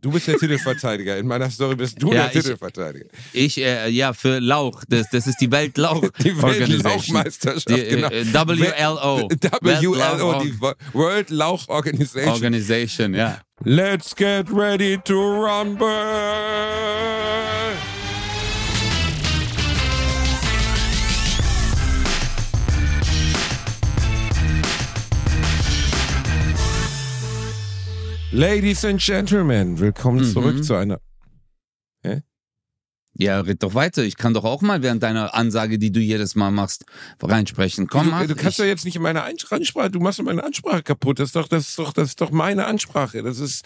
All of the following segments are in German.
Du bist der Titelverteidiger. In meiner Story bist du Ja, der ich- Titelverteidiger. Ich, äh, ja, für Lauch. Das, das ist die Weltlauch. Die. Weltlauchmeisterschaft, Die, genau. äh, WLO. WLO, die Wo- World Lauch Organization. Organization, ja. Let's get ready to rumble. Ladies and Gentlemen, willkommen Mhm. zurück zu einer. Ja, red doch weiter. Ich kann doch auch mal während deiner Ansage, die du jedes Mal machst, reinsprechen. Komm mal. du, du kannst doch jetzt nicht in meine Ansprache, du machst meine Ansprache kaputt. Das ist doch, das ist doch, das ist doch meine Ansprache. Das ist,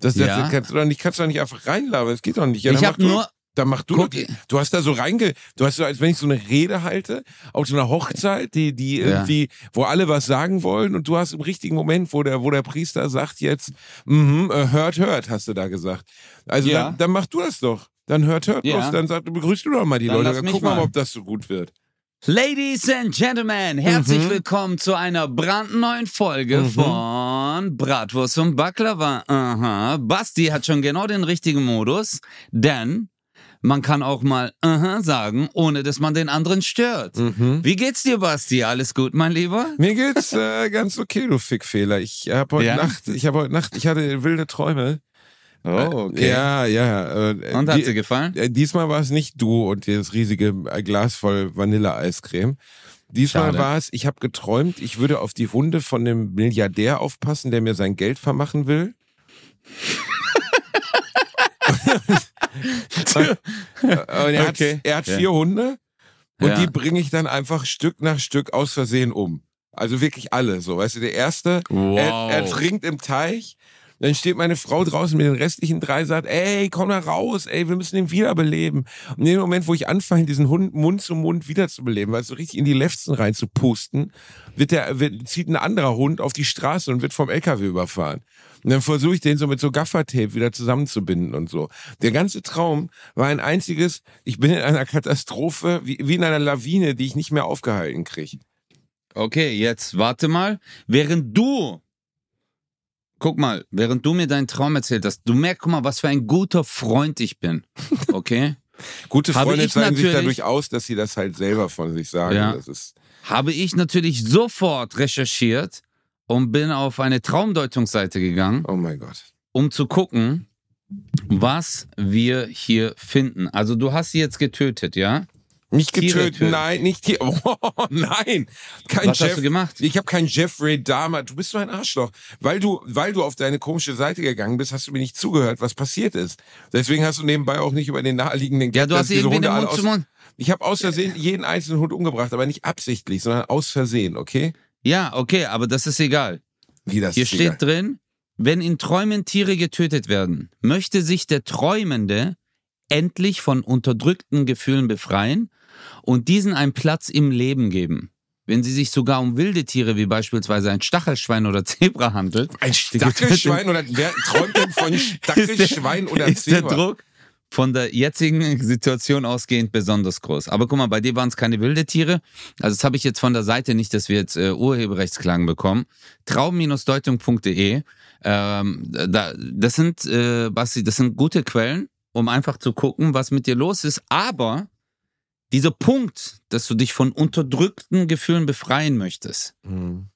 das, das, Ja. kannst du doch nicht, kannst du doch nicht einfach reinlabern. Das geht doch nicht. Ja, ich habe nur. Dann mach du, Guck, doch- du hast da so reinge, du hast so, als wenn ich so eine Rede halte, auf so einer Hochzeit, die, die Ja. irgendwie, wo alle was sagen wollen und du hast im richtigen Moment, wo der, wo der Priester sagt jetzt, mhm, äh, hört, hört, hast du da gesagt. Also Ja. dann, dann mach du das doch. Dann hört, hört Ja. los, dann sag, begrüßt du doch mal die Dann Leute, dann guck mal, mal. ob das so gut wird. Ladies and Gentlemen, herzlich Mhm. willkommen zu einer brandneuen Folge Mhm. von Bratwurst und Baklava. Aha. Basti hat schon genau den richtigen Modus, denn man kann auch mal aha sagen, ohne dass man den anderen stört. Mhm. Wie geht's dir, Basti? Alles gut, mein Lieber? Mir geht's äh, ganz okay, du Fickfehler. Ich habe heute Ja? Nacht, ich habe heute Nacht, ich hatte wilde Träume. Oh, Ja, ja. Äh, Und hat die- dir gefallen? äh, diesmal war es nicht du und dieses riesige äh, Glas voll Vanilleeiscreme. Diesmal Schade. war es, ich habe geträumt, ich würde auf die Hunde von dem Milliardär aufpassen, der mir sein Geld vermachen will. und er Okay. hat, er hat Ja. vier Hunde und Ja. die bringe ich dann einfach Stück nach Stück aus Versehen um. Also wirklich alle so. Weißt du, der erste, er, er trinkt im Teich. Dann steht meine Frau draußen mit den restlichen drei, sagt, ey, komm da raus, ey, wir müssen ihn wiederbeleben. Und in dem Moment, wo ich anfange, diesen Hund Mund zu Mund wiederzubeleben, weil so richtig in die Lefzen reinzupusten, wird der, wird, zieht ein anderer Hund auf die Straße und wird vom LKW überfahren. Und dann versuche ich den so mit so Gaffertape wieder zusammenzubinden und so. Der ganze Traum war ein einziges, ich bin in einer Katastrophe, wie, wie in einer Lawine, die ich nicht mehr aufgehalten kriege. Okay, jetzt warte mal. Während du, guck mal, während du mir deinen Traum erzählt hast, du merkst, guck mal, was für ein guter Freund ich bin. Okay? Gute Freunde zeigen sich dadurch aus, dass sie das halt selber von sich sagen. Ja. Das ist Habe ich natürlich sofort recherchiert und bin auf eine Traumdeutungsseite gegangen, Oh mein Gott. um zu gucken, was wir hier finden. Also du hast sie jetzt getötet, ja? Nicht getötet, nein, nicht Tier. Oh, nein, kein Was Jeff. hast du gemacht? Ich habe keinen Jeffrey Dahmer. Du bist so ein Arschloch, weil du, weil du auf deine komische Seite gegangen bist, hast du mir nicht zugehört, was passiert ist. Deswegen hast du nebenbei auch nicht über den naheliegenden Ja, Gag, du hast diese irgendwie den alle Mund aus, zu Mund. Ich habe aus Versehen jeden einzelnen Hund umgebracht, aber nicht absichtlich, sondern aus Versehen, okay? Ja, okay, aber das ist egal. Wie das Hier ist steht egal. drin, wenn in Träumen Tiere getötet werden, möchte sich der Träumende endlich von unterdrückten Gefühlen befreien und diesen einen Platz im Leben geben. Wenn sie sich sogar um wilde Tiere wie beispielsweise ein Stachelschwein oder Zebra handelt, Ein Stachelschwein oder wer träumt denn von Stachelschwein oder ist der Zebra? Druck von der jetzigen Situation ausgehend besonders groß. Aber guck mal, bei dir waren es keine wilde Tiere. Also das habe ich jetzt von der Seite nicht, dass wir jetzt äh, Urheberrechtsklagen bekommen. Traum-deutung.de. Ähm, da, das sind, äh, Basti, das sind gute Quellen, um einfach zu gucken, was mit dir los ist. Aber dieser Punkt, dass du dich von unterdrückten Gefühlen befreien möchtest, Hm.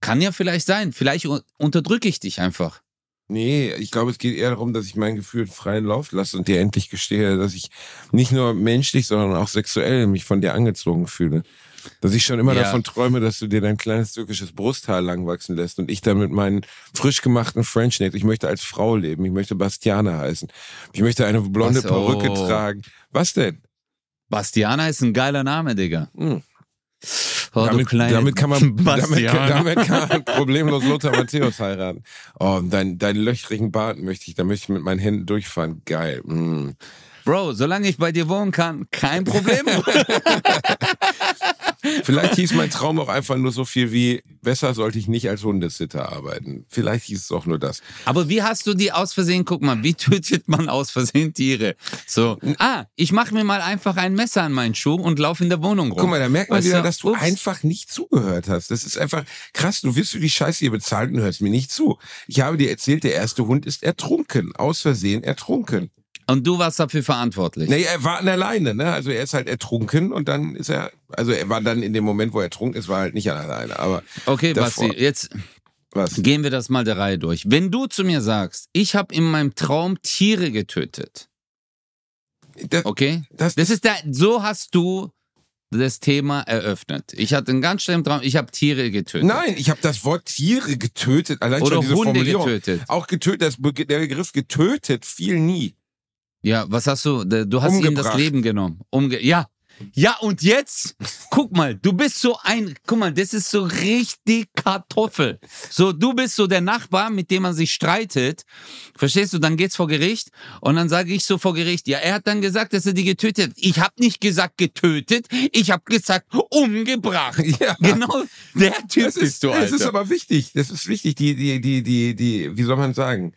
kann ja vielleicht sein. Vielleicht un- unterdrücke ich dich einfach. Nee, ich glaube, es geht eher darum, dass ich mein Gefühl freien Lauf lasse und dir endlich gestehe, dass ich nicht nur menschlich, sondern auch sexuell mich von dir angezogen fühle. Dass ich schon immer Ja. davon träume, dass du dir dein kleines türkisches Brusthaar langwachsen lässt und ich dann mit meinen frisch gemachten French Nails, ich möchte als Frau leben, ich möchte Bastiane heißen, ich möchte eine blonde Was? Perücke Oh. tragen. Was denn? Bastiana ist ein geiler Name, Digga. Hm. Oh, damit, damit, kann man, damit, damit kann man problemlos Lothar Matthäus heiraten. Oh, und dein, deinen löchrigen Bart möchte ich, da möchte ich mit meinen Händen durchfahren. Geil. Mm. Bro, solange ich bei dir wohnen kann, kein Problem. Vielleicht hieß mein Traum auch einfach nur so viel wie, besser sollte ich nicht als Hundesitter arbeiten. Vielleicht hieß es auch nur das. Aber wie hast du die aus Versehen, guck mal, wie tötet man aus Versehen Tiere? So, ah, ich mache mir mal einfach ein Messer an meinen Schuh und laufe in der Wohnung rum. Guck mal, da merkt man Weißt wieder, du? dass du Ups. einfach nicht zugehört hast. Das ist einfach krass. Du wirst für die Scheiße hier bezahlt und hörst mir nicht zu. Ich habe dir erzählt, der erste Hund ist ertrunken. Aus Versehen ertrunken. Und du warst dafür verantwortlich. Nee, er war an der Leine, ne? Also er ist halt ertrunken und dann ist er, also er war dann in dem Moment, wo er ertrunken ist, war er halt nicht an der Leine. Aber Okay, Davor. Basti, jetzt was? gehen wir das mal der Reihe durch. Wenn du zu mir sagst, ich habe in meinem Traum Tiere getötet, Das, okay? das, Das ist der, so hast du das Thema eröffnet. Ich hatte einen ganz schlimmen Traum, ich habe Tiere getötet. Nein, ich habe das Wort Tiere getötet. Allein Oder schon diese Hunde Formulierung. getötet. Auch getötet, das, der Begriff getötet fiel nie. Ja, was hast du? Du hast ihm das. Leben genommen. Umge ja. Ja, und jetzt, guck mal, du bist so ein, guck mal, das ist so richtig Kartoffel. So, du bist so der Nachbar, mit dem man sich streitet. Verstehst du? Dann geht's vor Gericht und dann sage ich so vor Gericht, ja, er hat dann gesagt, dass er die getötet hat. Ich habe nicht gesagt getötet, ich habe gesagt umgebracht. Ja. Genau, der Typ Das bist ist, du, das ist Alter. aber wichtig. Das ist wichtig. Die, die, die, die, die, wie soll man sagen?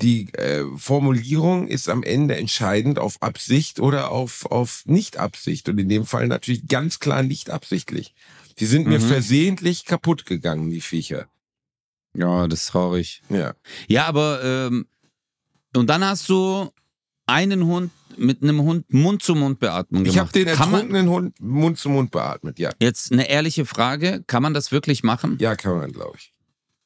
Die äh, Formulierung ist am Ende entscheidend auf Absicht oder auf, auf Nicht-Absicht. Und in dem Fall natürlich ganz klar nicht absichtlich. Die sind mir Mhm. versehentlich kaputt gegangen, die Viecher. Ja, das ist traurig. Ja. Ja, aber ähm, und dann hast du einen Hund mit einem Hund Mund-zu-Mund-Beatmung gemacht. Ich habe den ertrunkenen Hund Mund zu Mund beatmet. Ja. jetzt eine ehrliche Frage, kann man das wirklich machen? Ja, kann man, glaube ich.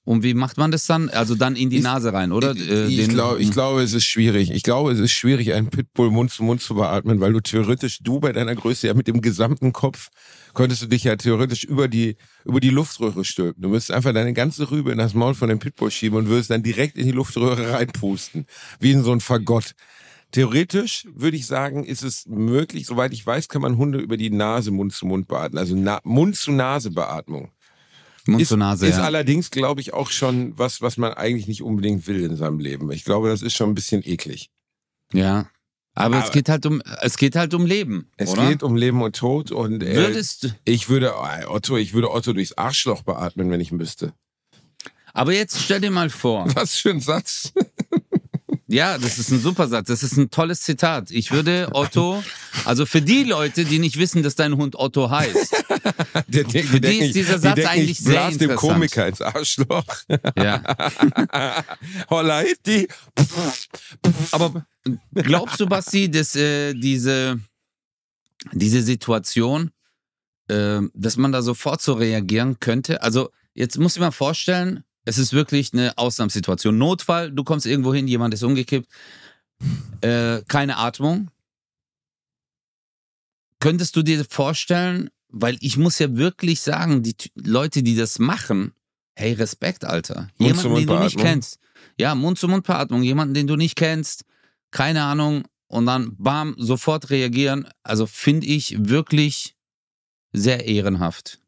Und wie macht man das dann? Also dann in die Ich- Nase rein, oder? Ich, Äh, ich, glaube, ich glaube, es ist schwierig. Ich glaube, es ist schwierig, einen Pitbull Mund zu Mund zu beatmen, weil du theoretisch, du bei deiner Größe ja mit dem gesamten Kopf, könntest du dich ja theoretisch über die, über die Luftröhre stülpen. Du müsstest einfach deine ganze Rübe in das Maul von dem Pitbull schieben und würdest dann direkt in die Luftröhre reinpusten. Wie in so ein Fagott. Theoretisch würde ich sagen, ist es möglich, soweit ich weiß, kann man Hunde über die Nase Mund zu Mund beatmen. Also Na Mund-zu-Nase-Beatmung. Mund Ist, zu Nase, ist ja. allerdings, glaube ich, auch schon was, was man eigentlich nicht unbedingt will in seinem Leben. Ich glaube, das ist schon ein bisschen eklig. ja. Aber, es Aber- geht halt um, es geht halt um Leben, Es oder? geht um Leben und Tod und äh, Würdest du, ich würde äh, Otto, ich würde Otto durchs Arschloch beatmen, wenn ich müsste. aber jetzt stell dir mal vor, Was für ein Satz. Ja, das ist ein super Satz. Das ist ein tolles Zitat. Ich würde Otto, also für die Leute, die nicht wissen, dass dein Hund Otto heißt. Der, der, Für die ist dieser Satz eigentlich ich sehr blas dem interessant. Komiker ins Arschloch. Ja. Holla Hitti. Aber glaubst du, Basti, dass äh, diese, diese Situation, äh, dass man da sofort so reagieren könnte? Also, jetzt muss ich mal vorstellen, es ist wirklich eine Ausnahmesituation. Notfall, du kommst irgendwo hin, jemand ist umgekippt, äh, keine Atmung. Könntest du dir vorstellen, weil ich muss ja wirklich sagen, die Leute, die das machen, hey, Respekt, Alter. Jemanden, den du nicht kennst. Ja, Mund-zu-Mund-Beatmung, jemanden, den du nicht kennst, keine Ahnung, und dann bam, sofort reagieren. Also finde ich wirklich sehr ehrenhaft.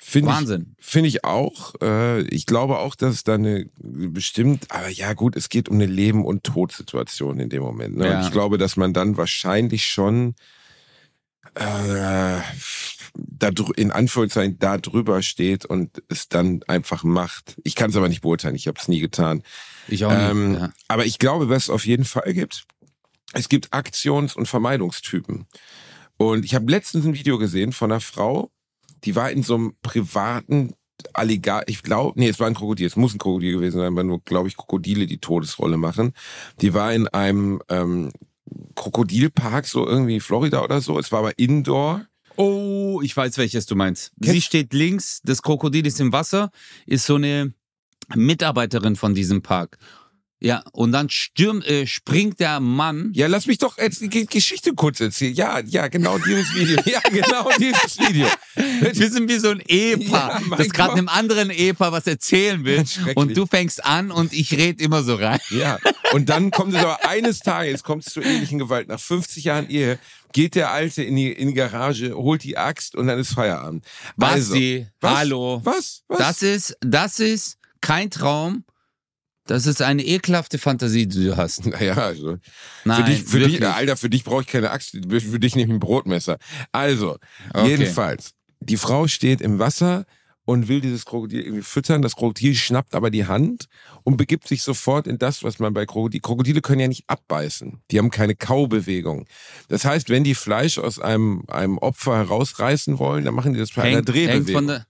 Finde ich, Wahnsinn. Finde ich auch. Äh, ich glaube auch, dass es da eine bestimmt, aber ja gut, es geht um eine Leben- und Todsituation in dem Moment. Ne? Ja. Und ich glaube, dass man dann wahrscheinlich schon äh, da in Anführungszeichen da drüber steht und es dann einfach macht. Ich kann es aber nicht beurteilen, ich habe es nie getan. Ich auch nicht. Ähm, ja. Aber ich glaube, was es auf jeden Fall gibt, es gibt Aktions- und Vermeidungstypen. Und ich habe letztens ein Video gesehen von einer Frau, die war in so einem privaten Alligator, ich glaube, nee, es war ein Krokodil, es muss ein Krokodil gewesen sein, weil nur, glaube ich, Krokodile die Todesrolle machen. Die war in einem ähm, Krokodilpark, so irgendwie Florida oder so. Es war aber Indoor. Oh, ich weiß, welches du meinst. Kennst- Sie steht links, das Krokodil ist im Wasser, ist so eine Mitarbeiterin von diesem Park. Ja, und dann stürmt, äh, springt der Mann. Ja, lass mich doch jetzt die Geschichte kurz erzählen. Ja, ja, genau dieses Video. Ja, genau dieses Video. Wir sind wie so ein Ehepaar, Ja, das gerade einem anderen Ehepaar was erzählen will. Und du fängst an und ich red immer so rein. Ja, und dann kommt es aber eines Tages, kommt es zur ähnlichen Gewalt. Nach 50 Jahren Ehe geht der Alte in die, in die Garage, holt die Axt und dann ist Feierabend. Basti, was? hallo. Was? Was? Das ist, das ist kein Traum. Das ist eine ekelhafte Fantasie, die du hast. Naja, also. Nein, für dich, für wirklich. dich, Alter, für dich brauche ich keine Axt, für dich nehme ich ein Brotmesser. Also, Okay. jedenfalls. Die Frau steht im Wasser und will dieses Krokodil irgendwie füttern. Das Krokodil schnappt aber die Hand und begibt sich sofort in das, was man bei Krokodil. Krokodile können ja nicht abbeißen. Die haben keine Kaubewegung. Das heißt, wenn die Fleisch aus einem, einem Opfer herausreißen wollen, dann machen die das bei hängt, einer Drehbewegung.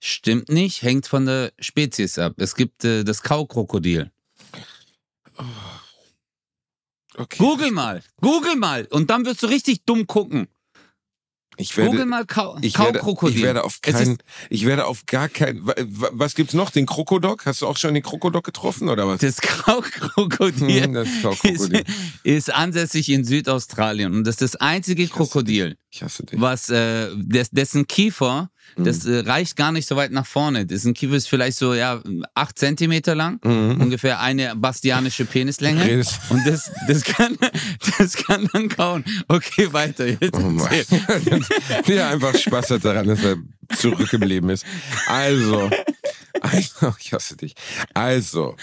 Stimmt nicht, hängt von der Spezies ab. Es gibt äh, das Kaukrokodil. Okay. Google mal, Google mal und dann wirst du richtig dumm gucken. Ich werde, Google mal Kau ich Kaukrokodil. Werde, ich werde auf keinen, ich werde auf gar keinen, was gibt's noch? Den Krokodok? Hast du auch schon den Krokodok getroffen oder was? Das Kaukrokodil, hm, das Kaukrokodil. Ist, ist, ansässig in Südaustralien und das ist das einzige Krokodil, was, äh, des, dessen Kiefer das mhm. äh, reicht gar nicht so weit nach vorne. Das ist ein Kiefer ist vielleicht so ja acht Zentimeter lang, mhm. ungefähr eine bastianische Penislänge. Redest. Und das, das kann, das kann dann kauen. Okay, weiter jetzt. Oh ja, einfach Spaß hat daran, dass er zurückgeblieben ist. Also, also, ich hasse dich. Also,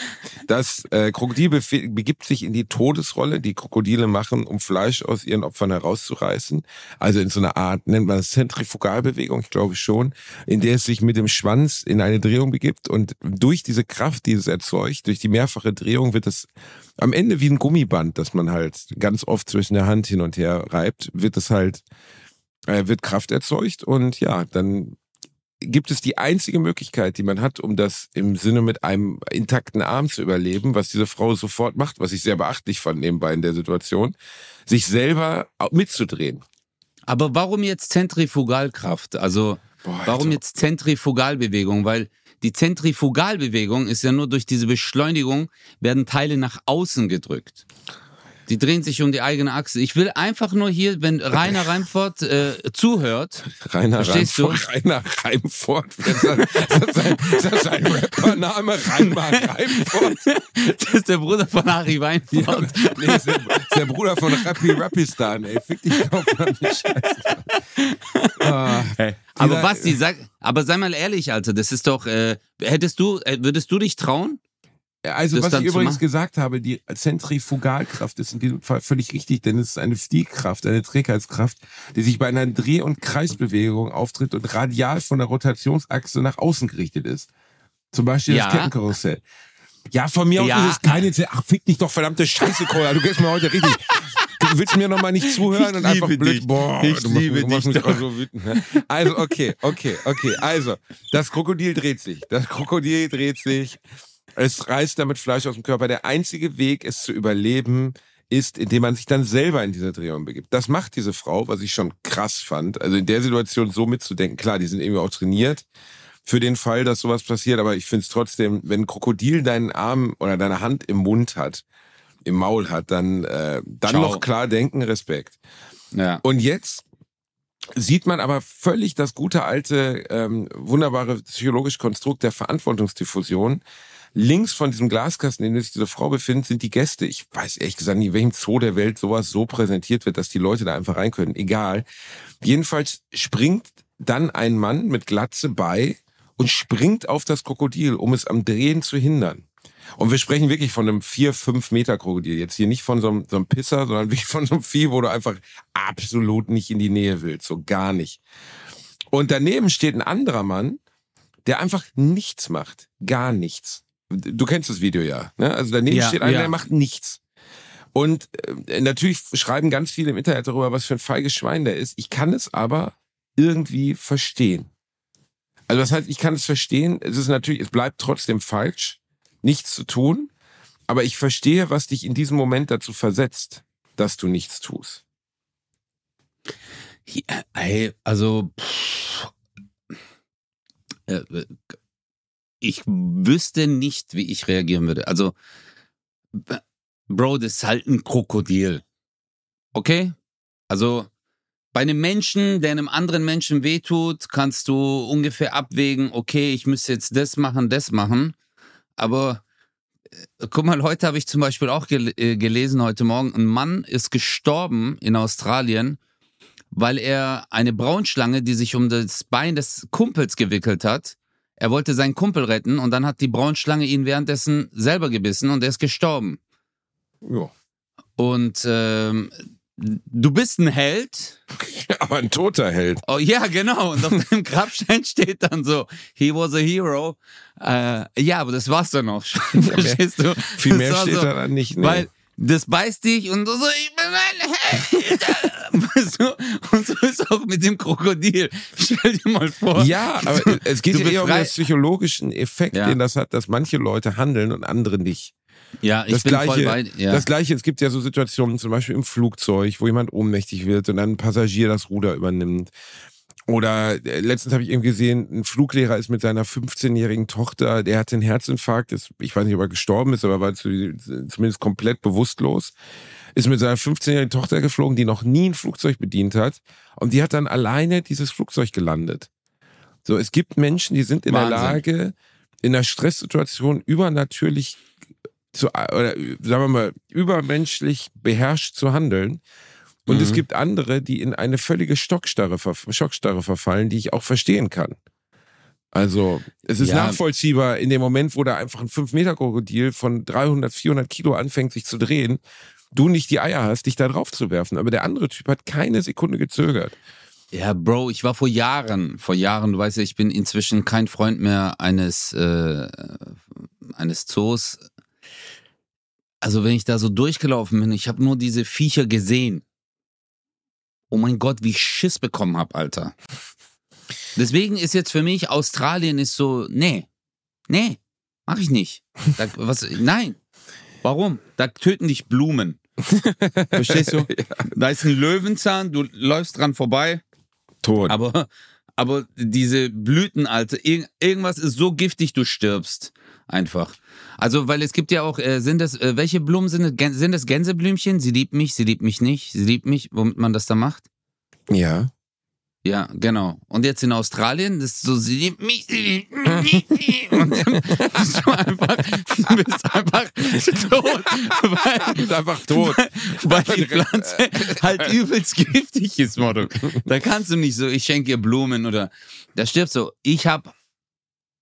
das äh, Krokodil begibt sich in die Todesrolle, die Krokodile machen, um Fleisch aus ihren Opfern herauszureißen. Also in so einer Art, nennt man das Zentrifugalbewegung, ich glaube schon, in der es sich mit dem Schwanz in eine Drehung begibt. Und durch diese Kraft, die es erzeugt, durch die mehrfache Drehung, wird es am Ende wie ein Gummiband, das man halt ganz oft zwischen der Hand hin und her reibt, wird es halt äh, wird Kraft erzeugt und ja, dann gibt es die einzige Möglichkeit, die man hat, um das im Sinne mit einem intakten Arm zu überleben, was diese Frau sofort macht, was ich sehr beachtlich fand nebenbei in der Situation, sich selber mitzudrehen. Aber warum jetzt Zentrifugalkraft? Also Boah, warum jetzt Zentrifugalbewegung? Weil die Zentrifugalbewegung ist ja nur durch diese Beschleunigung werden Teile nach außen gedrückt. Die drehen sich um die eigene Achse. Ich will einfach nur hier, wenn Rainer Reimfort äh, zuhört. Rainer Reimfort. Rainer Reimfort. Das ist, das ein Rappername. Rainer Reimfort. Das ist der Bruder von Harry Weinfort. Ja, nee, ist der, ist der Bruder von Rappi Rappistan, ey. Fick dich auf, Scheiße. Ah, hey. Aber Basti, sag, aber sei mal ehrlich, Alter, das ist doch, äh, hättest du, äh, würdest du dich trauen? Also, was ich übrigens gesagt habe, die Zentrifugalkraft ist in diesem Fall völlig richtig, denn es ist eine Fliehkraft, eine Trägheitskraft, die sich bei einer Dreh- und Kreisbewegung auftritt und radial von der Rotationsachse nach außen gerichtet ist. Zum Beispiel ja. das Kettenkarussell. Ja, von mir ja. aus ist es keine, Ach, fick dich doch, verdammte Scheiße, Cola, du gehst mir heute richtig. Du willst mir nochmal nicht zuhören und einfach blöd. Dich. Boah, ich du liebe machst, dich. Mich so wütend, ne? Also, okay, okay, okay. Also, das Krokodil dreht sich. Das Krokodil dreht sich. Es reißt damit Fleisch aus dem Körper. Der einzige Weg, es zu überleben, ist, indem man sich dann selber in diese Drehung begibt. Das macht diese Frau, was ich schon krass fand. Also in der Situation so mitzudenken. Klar, die sind irgendwie auch trainiert für den Fall, dass sowas passiert. Aber ich finde es trotzdem, wenn ein Krokodil deinen Arm oder deine Hand im Mund hat, im Maul hat, dann, äh, dann noch klar denken, Respekt. Ja. Und jetzt sieht man aber völlig das gute alte, ähm, wunderbare psychologische Konstrukt der Verantwortungsdiffusion links von diesem Glaskasten, in dem sich diese Frau befindet, sind die Gäste. Ich weiß ehrlich gesagt nicht, welchem Zoo der Welt sowas so präsentiert wird, dass die Leute da einfach rein können. Egal. Jedenfalls springt dann ein Mann mit Glatze bei und springt auf das Krokodil, um es am Drehen zu hindern. Und wir sprechen wirklich von einem vier, fünf Meter Krokodil. Jetzt hier nicht von so einem, so einem Pisser, sondern wirklich von so einem Vieh, wo du einfach absolut nicht in die Nähe willst. So gar nicht. Und daneben steht ein anderer Mann, der einfach nichts macht. Gar nichts. Du kennst das Video ja. Ne? Also daneben ja, steht einer, ja. der macht nichts. Und äh, natürlich schreiben ganz viele im Internet darüber, was für ein feiges Schwein der ist. Ich kann es aber irgendwie verstehen. Also das heißt, ich kann es verstehen. Es ist natürlich, es bleibt trotzdem falsch, nichts zu tun. Aber ich verstehe, was dich in diesem Moment dazu versetzt, dass du nichts tust. Ja, also pff, äh, ich wüsste nicht, wie ich reagieren würde. Also, Bro, das ist halt ein Krokodil. Okay? Also, bei einem Menschen, der einem anderen Menschen wehtut, kannst du ungefähr abwägen, okay, ich müsste jetzt das machen, das machen. Aber äh, guck mal, heute habe ich zum Beispiel auch gel äh, gelesen, heute Morgen, ein Mann ist gestorben in Australien, weil er eine Braunschlange, die sich um das Bein des Kumpels gewickelt hat, er wollte seinen Kumpel retten und dann hat die Braunschlange ihn währenddessen selber gebissen und er ist gestorben. Ja. Und ähm, du bist ein Held. Aber ein toter Held. Oh ja, genau. Und auf deinem Grabstein steht dann so, he was a hero. Äh, ja, aber das war's dann auch schon. Verstehst du? Viel mehr steht so, da dann nicht. Nee. Weil das beißt dich und du so, ich bin ein du? und so ist auch mit dem Krokodil. Stell dir mal vor. ja, aber es geht du ja eher um den psychologischen Effekt, Ja. den das hat, dass manche Leute handeln und andere nicht. Ja, ich Das bin voll gleiche, bei ja. das gleiche, es gibt ja so Situationen, zum Beispiel im Flugzeug, wo jemand ohnmächtig wird und dann ein Passagier das Ruder übernimmt. Oder äh, letztens habe ich eben gesehen, ein Fluglehrer ist mit seiner 15-jährigen Tochter, der hatte einen Herzinfarkt, ist, ich weiß nicht, ob er gestorben ist, aber war zu, zumindest komplett bewusstlos, ist mit seiner 15-jährigen Tochter geflogen, die noch nie ein Flugzeug bedient hat und die hat dann alleine dieses Flugzeug gelandet. So, es gibt Menschen, die sind in der Wahnsinn. Lage, in einer Stresssituation übernatürlich zu, oder sagen wir mal, übermenschlich beherrscht zu handeln. Und es Mhm. gibt andere, die in eine völlige Stockstarre, Schockstarre verfallen, die ich auch verstehen kann. Also, es ist Ja. nachvollziehbar, in dem Moment, wo da einfach ein 5-Meter-Krokodil von 300, 400 Kilo anfängt, sich zu drehen, du nicht die Eier hast, dich da drauf zu werfen. Aber der andere Typ hat keine Sekunde gezögert. Ja, Bro, ich war vor Jahren, vor Jahren, du weißt ja, ich bin inzwischen kein Freund mehr eines, äh, eines Zoos. Also wenn ich da so durchgelaufen bin, ich habe nur diese Viecher gesehen. Oh mein Gott, wie ich Schiss bekommen hab, Alter. Deswegen ist jetzt für mich Australien ist so, nee, nee, mach ich nicht. Da, was, nein. Warum? Da töten dich Blumen. Verstehst du? Da ist ein Löwenzahn, du läufst dran vorbei, Tot. aber, aber diese Blüten, Alter, irg irgendwas ist so giftig, du stirbst. Einfach. Also, weil es gibt ja auch, äh, sind das, äh, welche Blumen sind das? Sind das Gänseblümchen? Sie liebt mich, sie liebt mich nicht, sie liebt mich, womit man das da macht? ja. Ja, genau. Und jetzt in Australien, das ist so, sie liebt mich, sie liebt mich. Und dann bist du einfach, du bist einfach tot. Weil, Ist einfach tot. weil die Pflanze halt übelst giftig ist, Motto. Da kannst du nicht so, ich schenke ihr Blumen oder da stirbst du. Ich habe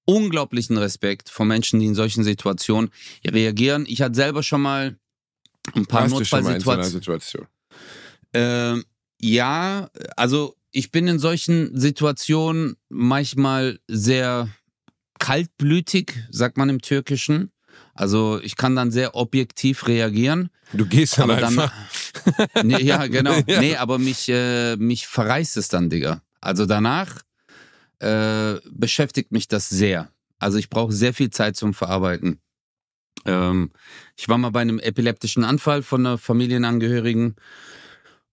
unglaublichen Respekt vor Menschen, die in solchen Situationen reagieren. Ich hatte selber schon mal ein paar Notfallsituationen. Situation? Ähm, ja, also ich bin in solchen Situationen manchmal sehr kaltblütig, sagt man im Türkischen. Also ich kann dann sehr objektiv reagieren. Du gehst dann Aber dann, einfach. nee, ja, genau. Ja. Nee, aber mich, äh, mich verreißt es dann, Digga. Also danach äh, beschäftigt mich das sehr. Also ich brauche sehr viel Zeit zum Verarbeiten. Ähm, ich war mal bei einem epileptischen Anfall von einer Familienangehörigen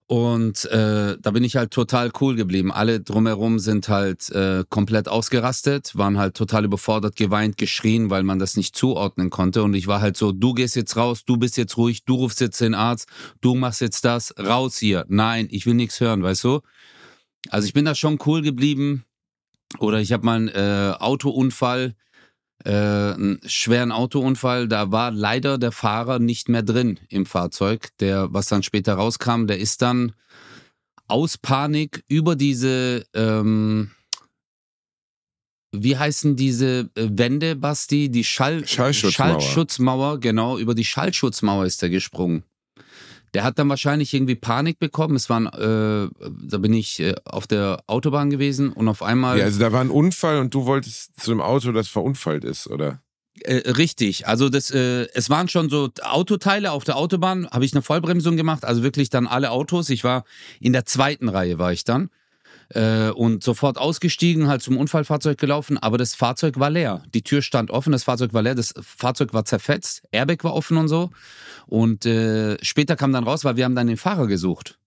und äh, da bin ich halt total cool geblieben. Alle drumherum sind halt äh, komplett ausgerastet, waren halt total überfordert, geweint, geschrien, weil man das nicht zuordnen konnte. Und ich war halt so, du gehst jetzt raus, du bist jetzt ruhig, du rufst jetzt den Arzt, du machst jetzt das, raus hier. Nein, ich will nichts hören, weißt du? Also ich bin da schon cool geblieben. Oder ich habe mal einen äh, Autounfall, äh, einen schweren Autounfall. Da war leider der Fahrer nicht mehr drin im Fahrzeug. Der, was dann später rauskam, der ist dann aus Panik über diese, ähm, wie heißen diese äh, Wände, Basti? Die Schall Schallschutzmauer. Schallschutzmauer, genau, über die Schallschutzmauer ist er gesprungen. Der hat dann wahrscheinlich irgendwie Panik bekommen. Es waren, äh, da bin ich äh, auf der Autobahn gewesen und auf einmal. Ja, also da war ein Unfall und du wolltest zu einem Auto, das verunfallt ist, oder? Äh, richtig, also das, äh, es waren schon so Autoteile auf der Autobahn, habe ich eine Vollbremsung gemacht, also wirklich dann alle Autos. Ich war in der zweiten Reihe war ich dann äh, und sofort ausgestiegen, halt zum Unfallfahrzeug gelaufen, aber das Fahrzeug war leer. Die Tür stand offen, das Fahrzeug war leer, das Fahrzeug war zerfetzt, Airbag war offen und so. Und äh, später kam dann raus, weil wir haben dann den Fahrer gesucht.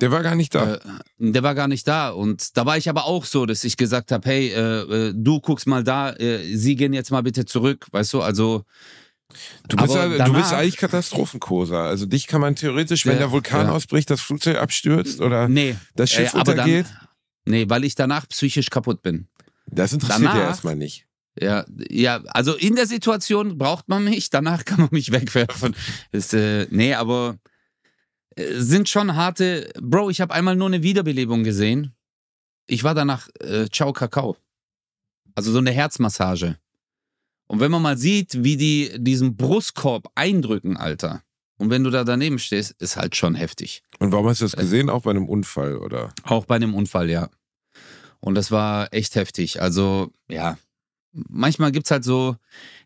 Der war gar nicht da. Äh, der war gar nicht da. Und da war ich aber auch so, dass ich gesagt habe, hey, äh, äh, du guckst mal da, äh, sie gehen jetzt mal bitte zurück, weißt du? Also du, bist aber ja, du bist danach- eigentlich Katastrophenkoser. Also dich kann man theoretisch, wenn der Vulkan ja. ausbricht, das Flugzeug abstürzt oder nee, das Schiff äh, untergeht. Dann, nee, weil ich danach psychisch kaputt bin. das interessiert danach- ja erstmal nicht. Ja, ja, also in der Situation braucht man mich, danach kann man mich wegwerfen. Ist, äh, nee, aber äh, sind schon harte. Bro, ich habe einmal nur eine Wiederbelebung gesehen. Ich war danach äh, Ciao Kakao. Also so eine Herzmassage. Und wenn man mal sieht, wie die diesen Brustkorb eindrücken, Alter. Und wenn du da daneben stehst, ist halt schon heftig. Und warum hast du das gesehen? Auch bei einem Unfall, oder? Auch bei einem Unfall, ja. Und das war echt heftig. Also, ja, manchmal gibt es halt so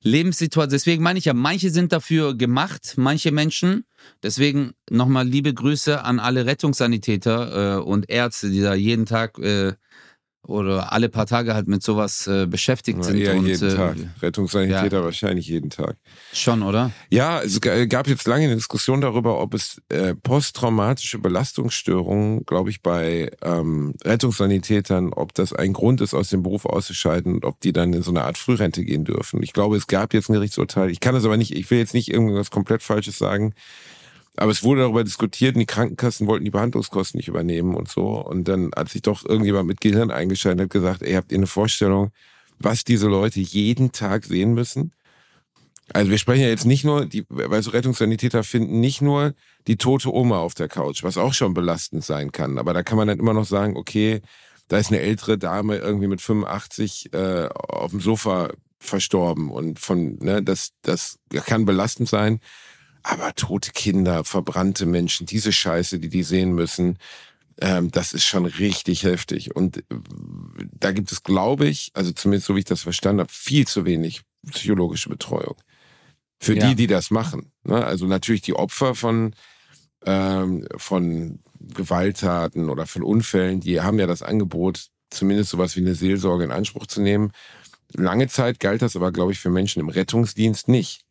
Lebenssituationen. Deswegen meine ich ja, manche sind dafür gemacht, manche Menschen. Deswegen nochmal liebe Grüße an alle Rettungssanitäter äh, und Ärzte, die da jeden Tag äh, oder alle paar Tage halt mit sowas äh, beschäftigt Ja, sind. und, jeden äh, Tag. Rettungssanitäter ja. wahrscheinlich jeden Tag. Schon, oder? Ja, es gab jetzt lange eine Diskussion darüber, ob es äh, posttraumatische Belastungsstörungen, glaube ich, bei ähm, Rettungssanitätern, ob das ein Grund ist, aus dem Beruf auszuscheiden und ob die dann in so eine Art Frührente gehen dürfen. Ich glaube, es gab jetzt ein Gerichtsurteil. Ich kann das aber nicht, ich will jetzt nicht irgendwas komplett Falsches sagen. Aber es wurde darüber diskutiert und die Krankenkassen wollten die Behandlungskosten nicht übernehmen und so. Und dann hat sich doch irgendjemand mit Gehirn eingeschaltet und gesagt, ey, habt ihr eine Vorstellung, was diese Leute jeden Tag sehen müssen? Also wir sprechen ja jetzt nicht nur, die, weil so Rettungssanitäter finden nicht nur die tote Oma auf der Couch, was auch schon belastend sein kann. Aber da kann man dann immer noch sagen, okay, da ist eine ältere Dame irgendwie mit 85 äh, auf dem Sofa verstorben und von, ne, das, das kann belastend sein. Aber tote Kinder, verbrannte Menschen, diese Scheiße, die die sehen müssen, ähm, das ist schon richtig heftig. Und äh, da gibt es, glaube ich, also zumindest so wie ich das verstanden habe, viel zu wenig psychologische Betreuung. Für Ja. die, die das machen. Ne? Also natürlich die Opfer von, ähm, von Gewalttaten oder von Unfällen, die haben ja das Angebot, zumindest sowas wie eine Seelsorge in Anspruch zu nehmen. Lange Zeit galt das aber, glaube ich, für Menschen im Rettungsdienst nicht.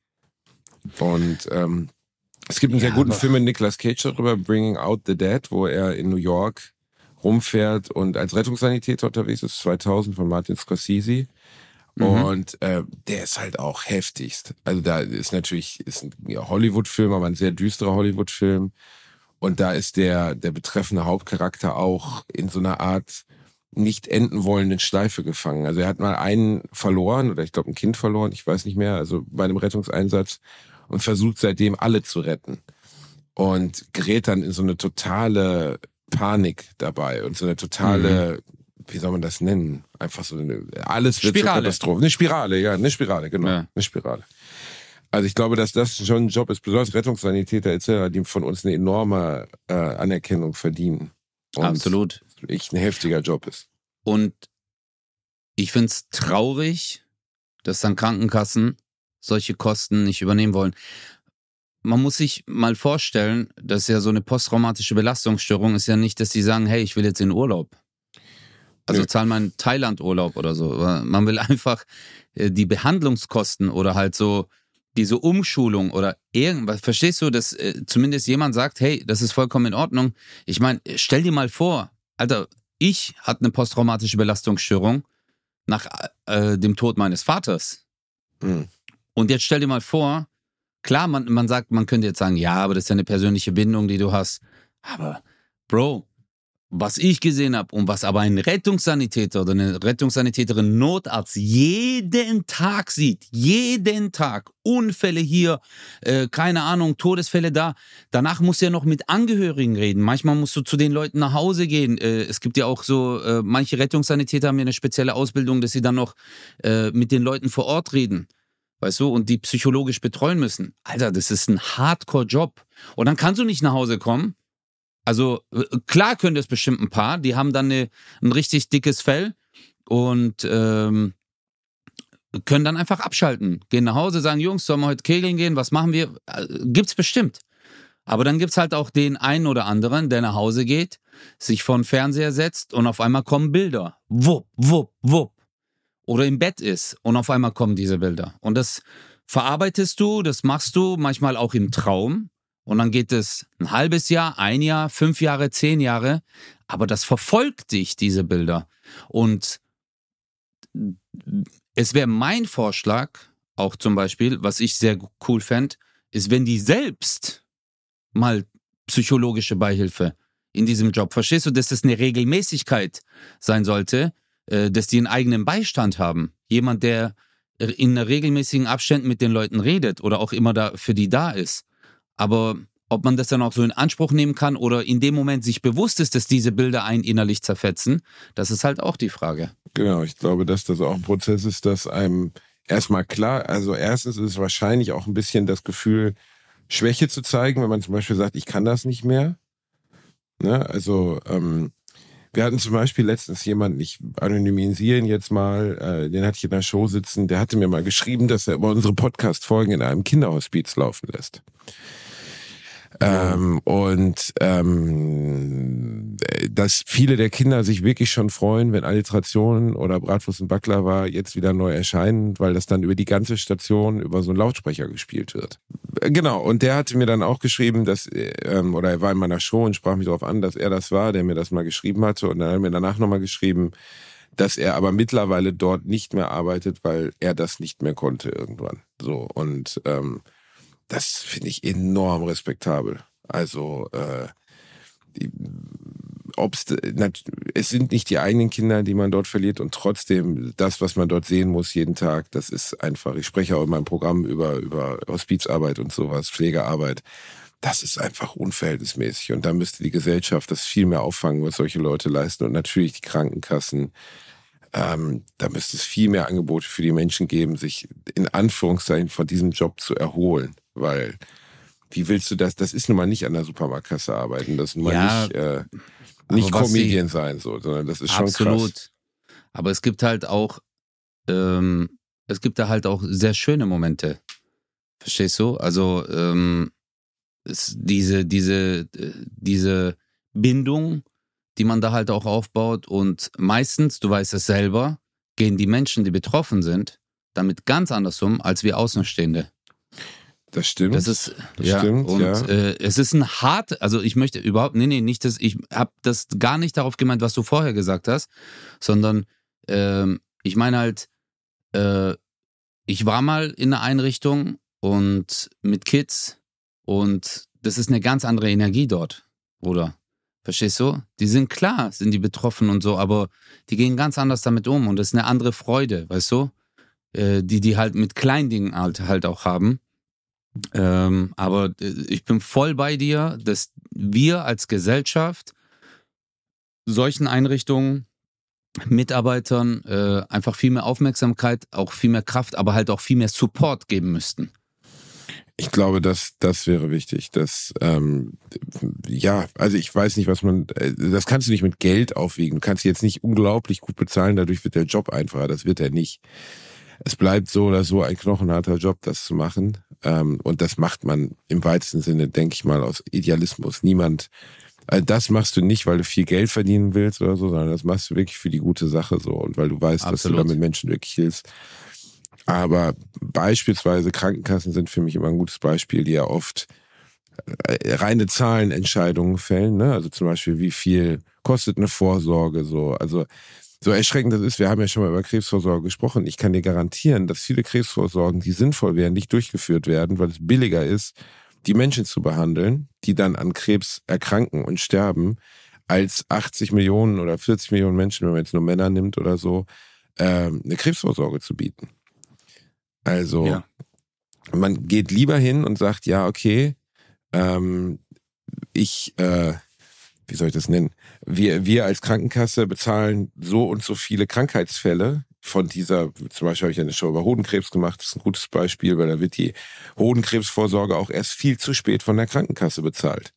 Und ähm, es gibt einen sehr Ja, guten aber- Film mit Nicolas Cage darüber, Bringing Out the Dead, wo er in New York rumfährt und als Rettungssanitäter unterwegs ist, 2000 von Martin Scorsese. Mhm. Und äh, der ist halt auch heftigst. Also da ist natürlich ist ein Hollywood-Film, aber ein sehr düsterer Hollywood-Film. Und da ist der, der betreffende Hauptcharakter auch in so einer Art nicht enden wollenden Schleife gefangen. Also er hat mal einen verloren oder ich glaube ein Kind verloren, ich weiß nicht mehr, also bei einem Rettungseinsatz und versucht seitdem alle zu retten. Und gerät dann in so eine totale Panik dabei und so eine totale, wie soll man das nennen? Einfach so eine, alles wird zur Spirale. Katastrophe. Eine Spirale, ja, eine Spirale, genau. Ja. Eine Spirale. Also ich glaube, dass das schon ein Job ist, besonders Rettungssanitäter etc., die von uns eine enorme äh, Anerkennung verdienen. Und Absolut. echt ein heftiger Job ist. Und ich finde es traurig, dass dann Krankenkassen solche Kosten nicht übernehmen wollen. Man muss sich mal vorstellen, dass ja so eine posttraumatische Belastungsstörung ist ja nicht, dass die sagen, hey, ich will jetzt in Urlaub. Also zahl mal einen Thailand-Urlaub oder so. Man will einfach äh, die Behandlungskosten oder halt so diese Umschulung oder irgendwas. Verstehst du, dass äh, zumindest jemand sagt, hey, das ist vollkommen in Ordnung. Ich meine, stell dir mal vor, Alter, ich hatte eine posttraumatische Belastungsstörung nach äh, dem Tod meines Vaters. Mhm. Und jetzt stell dir mal vor, klar, man, man sagt, man könnte jetzt sagen, ja, aber das ist ja eine persönliche Bindung, die du hast. Aber, Bro, was ich gesehen habe und was aber ein Rettungssanitäter oder eine Rettungssanitäterin Notarzt jeden Tag sieht, jeden Tag, Unfälle hier, äh, keine Ahnung, Todesfälle da, danach musst du ja noch mit Angehörigen reden. Manchmal musst du zu den Leuten nach Hause gehen. Äh, es gibt ja auch so, äh, manche Rettungssanitäter haben ja eine spezielle Ausbildung, dass sie dann noch äh, mit den Leuten vor Ort reden. Weißt du, und die psychologisch betreuen müssen. Alter, das ist ein Hardcore-Job. Und dann kannst du nicht nach Hause kommen. Also, äh, klar können das bestimmt ein paar, die haben dann eine, ein richtig dickes Fell und ähm, können dann einfach abschalten. Gehen nach Hause, sagen, Jungs, sollen wir heute kegeln gehen? Was machen wir? Äh, Gibt's bestimmt. Aber dann gibt's halt auch den einen oder anderen, der nach Hause geht, sich vor den Fernseher setzt und auf einmal kommen Bilder. Wupp, wupp, wupp. Oder im Bett ist und auf einmal kommen diese Bilder. Und das verarbeitest du, das machst du manchmal auch im Traum. Und dann geht es ein halbes Jahr, ein Jahr, fünf Jahre, zehn Jahre. Aber das verfolgt dich, diese Bilder. Und es wäre mein Vorschlag, auch zum Beispiel, was ich sehr cool fände, ist, wenn die selbst mal psychologische Beihilfe in diesem Job, verstehst du, dass das eine Regelmäßigkeit sein sollte, dass die einen eigenen Beistand haben. Jemand, der in regelmäßigen Abständen mit den Leuten redet oder auch immer da für die da ist. Aber ob man das dann auch so in Anspruch nehmen kann oder in dem Moment sich bewusst ist, dass diese Bilder einen innerlich zerfetzen, das ist halt auch die Frage. Genau, ich glaube, dass das auch ein Prozess ist, dass einem erstmal klar, also erstens ist es wahrscheinlich auch ein bisschen das Gefühl, Schwäche zu zeigen, wenn man zum Beispiel sagt, ich kann das nicht mehr. Ne? Also ähm, wir hatten zum Beispiel letztens jemanden, ich anonymisiere ihn jetzt mal, äh, den hatte ich in der Show sitzen, der hatte mir mal geschrieben, dass er über unsere Podcast-Folgen in einem Kinderhospiz laufen lässt. Ähm, und ähm, dass viele der Kinder sich wirklich schon freuen, wenn Alliterationen oder Bratwurst und Baklava jetzt wieder neu erscheinen, weil das dann über die ganze Station über so einen Lautsprecher gespielt wird. Genau, und der hatte mir dann auch geschrieben, dass, ähm, oder er war in meiner Show und sprach mich darauf an, dass er das war, der mir das mal geschrieben hatte. Und dann hat er mir danach nochmal geschrieben, dass er aber mittlerweile dort nicht mehr arbeitet, weil er das nicht mehr konnte irgendwann. So und ähm, das finde ich enorm respektabel. Also äh, ob's, es sind nicht die eigenen Kinder, die man dort verliert und trotzdem das, was man dort sehen muss jeden Tag, das ist einfach, ich spreche auch in meinem Programm über, über Hospizarbeit und sowas, Pflegearbeit. Das ist einfach unverhältnismäßig und da müsste die Gesellschaft das viel mehr auffangen, was solche Leute leisten und natürlich die Krankenkassen. Ähm, da müsste es viel mehr Angebote für die Menschen geben, sich in Anführungszeichen von diesem Job zu erholen weil wie willst du das? Das ist nun mal nicht an der Supermarktkasse arbeiten, das ist nun mal ja, nicht, äh, nicht Comedian sein, so, sondern das ist schon absolut. krass. Aber es gibt halt auch, ähm, es gibt da halt auch sehr schöne Momente. Verstehst du? Also ähm, diese, diese, diese Bindung, die man da halt auch aufbaut und meistens, du weißt es selber, gehen die Menschen, die betroffen sind, damit ganz anders um als wir Außenstehende. Das stimmt. Das ist das ja stimmt, und ja. Äh, es ist ein hart, also ich möchte überhaupt nee, nee, nicht dass ich habe das gar nicht darauf gemeint, was du vorher gesagt hast, sondern äh, ich meine halt äh, ich war mal in einer Einrichtung und mit Kids und das ist eine ganz andere Energie dort, oder? Verstehst du? Die sind klar, sind die betroffen und so, aber die gehen ganz anders damit um und das ist eine andere Freude, weißt du? Äh, die die halt mit Kleindingen halt, halt auch haben. Ähm, aber äh, ich bin voll bei dir, dass wir als Gesellschaft solchen Einrichtungen, Mitarbeitern äh, einfach viel mehr Aufmerksamkeit, auch viel mehr Kraft, aber halt auch viel mehr Support geben müssten. Ich glaube, dass das wäre wichtig. Dass ähm, ja, also ich weiß nicht, was man. Äh, das kannst du nicht mit Geld aufwiegen. Du kannst jetzt nicht unglaublich gut bezahlen. Dadurch wird der Job einfacher. Das wird er nicht. Es bleibt so oder so ein knochenharter Job, das zu machen. Ähm, und das macht man im weitesten Sinne, denke ich mal, aus Idealismus. Niemand, also das machst du nicht, weil du viel Geld verdienen willst oder so, sondern das machst du wirklich für die gute Sache so und weil du weißt, Absolut. dass du damit Menschen wirklich hilfst. Aber beispielsweise Krankenkassen sind für mich immer ein gutes Beispiel, die ja oft äh, reine Zahlenentscheidungen fällen. Ne? Also zum Beispiel, wie viel kostet eine Vorsorge so. Also so erschreckend das ist, wir haben ja schon mal über Krebsvorsorge gesprochen. Ich kann dir garantieren, dass viele Krebsvorsorgen, die sinnvoll wären, nicht durchgeführt werden, weil es billiger ist, die Menschen zu behandeln, die dann an Krebs erkranken und sterben, als 80 Millionen oder 40 Millionen Menschen, wenn man jetzt nur Männer nimmt oder so, ähm, eine Krebsvorsorge zu bieten. Also ja. man geht lieber hin und sagt, ja, okay, ähm, ich äh, wie soll ich das nennen? Wir, wir als Krankenkasse bezahlen so und so viele Krankheitsfälle von dieser, zum Beispiel habe ich eine Show über Hodenkrebs gemacht, das ist ein gutes Beispiel, weil da wird die Hodenkrebsvorsorge auch erst viel zu spät von der Krankenkasse bezahlt.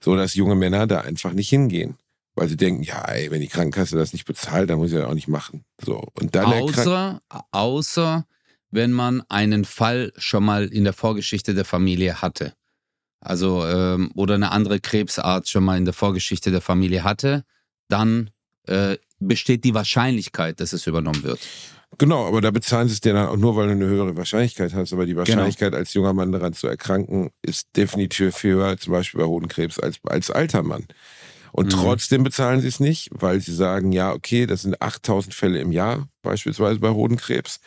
So dass junge Männer da einfach nicht hingehen. Weil sie denken, ja, ey, wenn die Krankenkasse das nicht bezahlt, dann muss ich das auch nicht machen. So. Und dann außer, außer wenn man einen Fall schon mal in der Vorgeschichte der Familie hatte also ähm, oder eine andere Krebsart schon mal in der Vorgeschichte der Familie hatte, dann äh, besteht die Wahrscheinlichkeit, dass es übernommen wird. Genau, aber da bezahlen sie es dir dann auch nur, weil du eine höhere Wahrscheinlichkeit hast. Aber die genau. Wahrscheinlichkeit, genau. als junger Mann daran zu erkranken, ist definitiv höher, zum Beispiel bei Hodenkrebs, als als alter Mann. Und mhm. trotzdem bezahlen sie es nicht, weil sie sagen, ja, okay, das sind 8000 Fälle im Jahr, beispielsweise bei Hodenkrebs.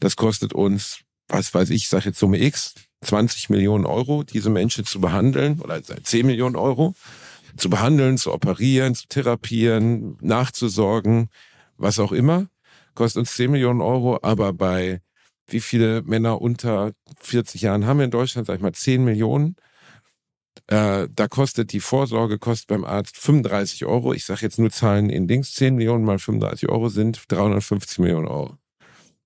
Das kostet uns, was weiß ich, ich sage jetzt Summe X, 20 Millionen Euro, diese Menschen zu behandeln, oder 10 Millionen Euro, zu behandeln, zu operieren, zu therapieren, nachzusorgen, was auch immer, kostet uns 10 Millionen Euro, aber bei wie viele Männer unter 40 Jahren haben wir in Deutschland, sag ich mal, 10 Millionen. Äh, da kostet die Vorsorge kostet beim Arzt 35 Euro. Ich sage jetzt nur Zahlen in Dings. 10 Millionen mal 35 Euro sind 350 Millionen Euro.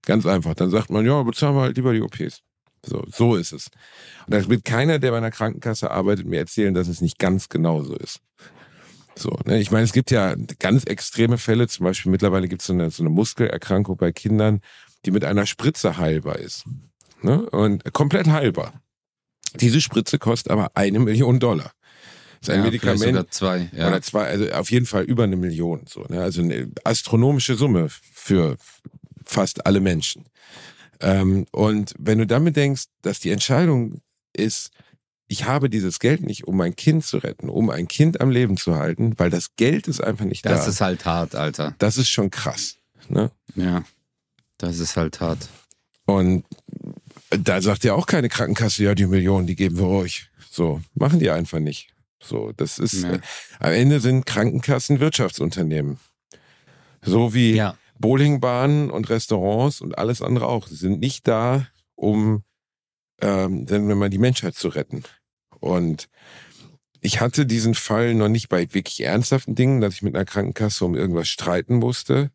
Ganz einfach. Dann sagt man, ja, bezahlen wir halt lieber die OPs. So, so ist es. Und da wird keiner, der bei einer Krankenkasse arbeitet, mir erzählen, dass es nicht ganz genauso ist. So, ne? Ich meine, es gibt ja ganz extreme Fälle, zum Beispiel mittlerweile gibt es so eine, so eine Muskelerkrankung bei Kindern, die mit einer Spritze heilbar ist. Ne? Und komplett heilbar. Diese Spritze kostet aber eine Million Dollar. Das ist ein Ja, Medikament. sogar zwei, ja. Oder zwei, also auf jeden Fall über eine Million. So, ne? Also eine astronomische Summe für fast alle Menschen. Ähm, und wenn du damit denkst, dass die Entscheidung ist, ich habe dieses Geld nicht, um mein Kind zu retten, um ein Kind am Leben zu halten, weil das Geld ist einfach nicht Das da. ist halt hart, Alter. das ist schon krass. Ne? Ja. Das ist halt hart. Und da sagt ja auch keine Krankenkasse, ja, die Millionen, die geben wir euch. So, machen die einfach nicht. So, das ist, Ja. äh, am Ende sind Krankenkassen Wirtschaftsunternehmen. So wie Ja. Bowlingbahnen und Restaurants und alles andere auch. Sie sind nicht da, um, ähm, wir mal, die Menschheit zu retten. Und ich hatte diesen Fall noch nicht bei wirklich ernsthaften Dingen, dass ich mit einer Krankenkasse um irgendwas streiten musste.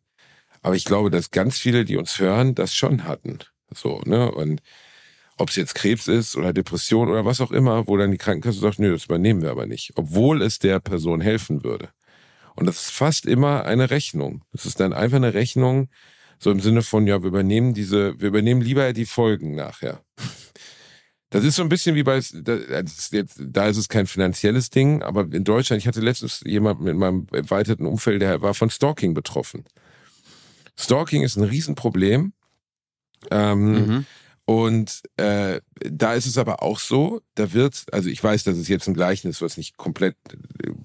Aber ich glaube, dass ganz viele, die uns hören, das schon hatten. So, ne? Und ob es jetzt Krebs ist oder Depression oder was auch immer, wo dann die Krankenkasse sagt, nö, das übernehmen wir aber nicht. Obwohl es der Person helfen würde. Und das ist fast immer eine Rechnung. Das ist dann einfach eine Rechnung, so im Sinne von, ja, wir übernehmen diese, wir übernehmen lieber die Folgen nachher. Das ist so ein bisschen wie bei, da, ist es kein finanzielles Ding, aber in Deutschland, ich hatte letztens jemanden in meinem erweiterten Umfeld, der war von Stalking betroffen. Stalking ist ein Riesenproblem. Ähm, Mhm. Und äh, da ist es aber auch so, da wird, also ich weiß, dass es jetzt ein Gleichnis, was nicht komplett,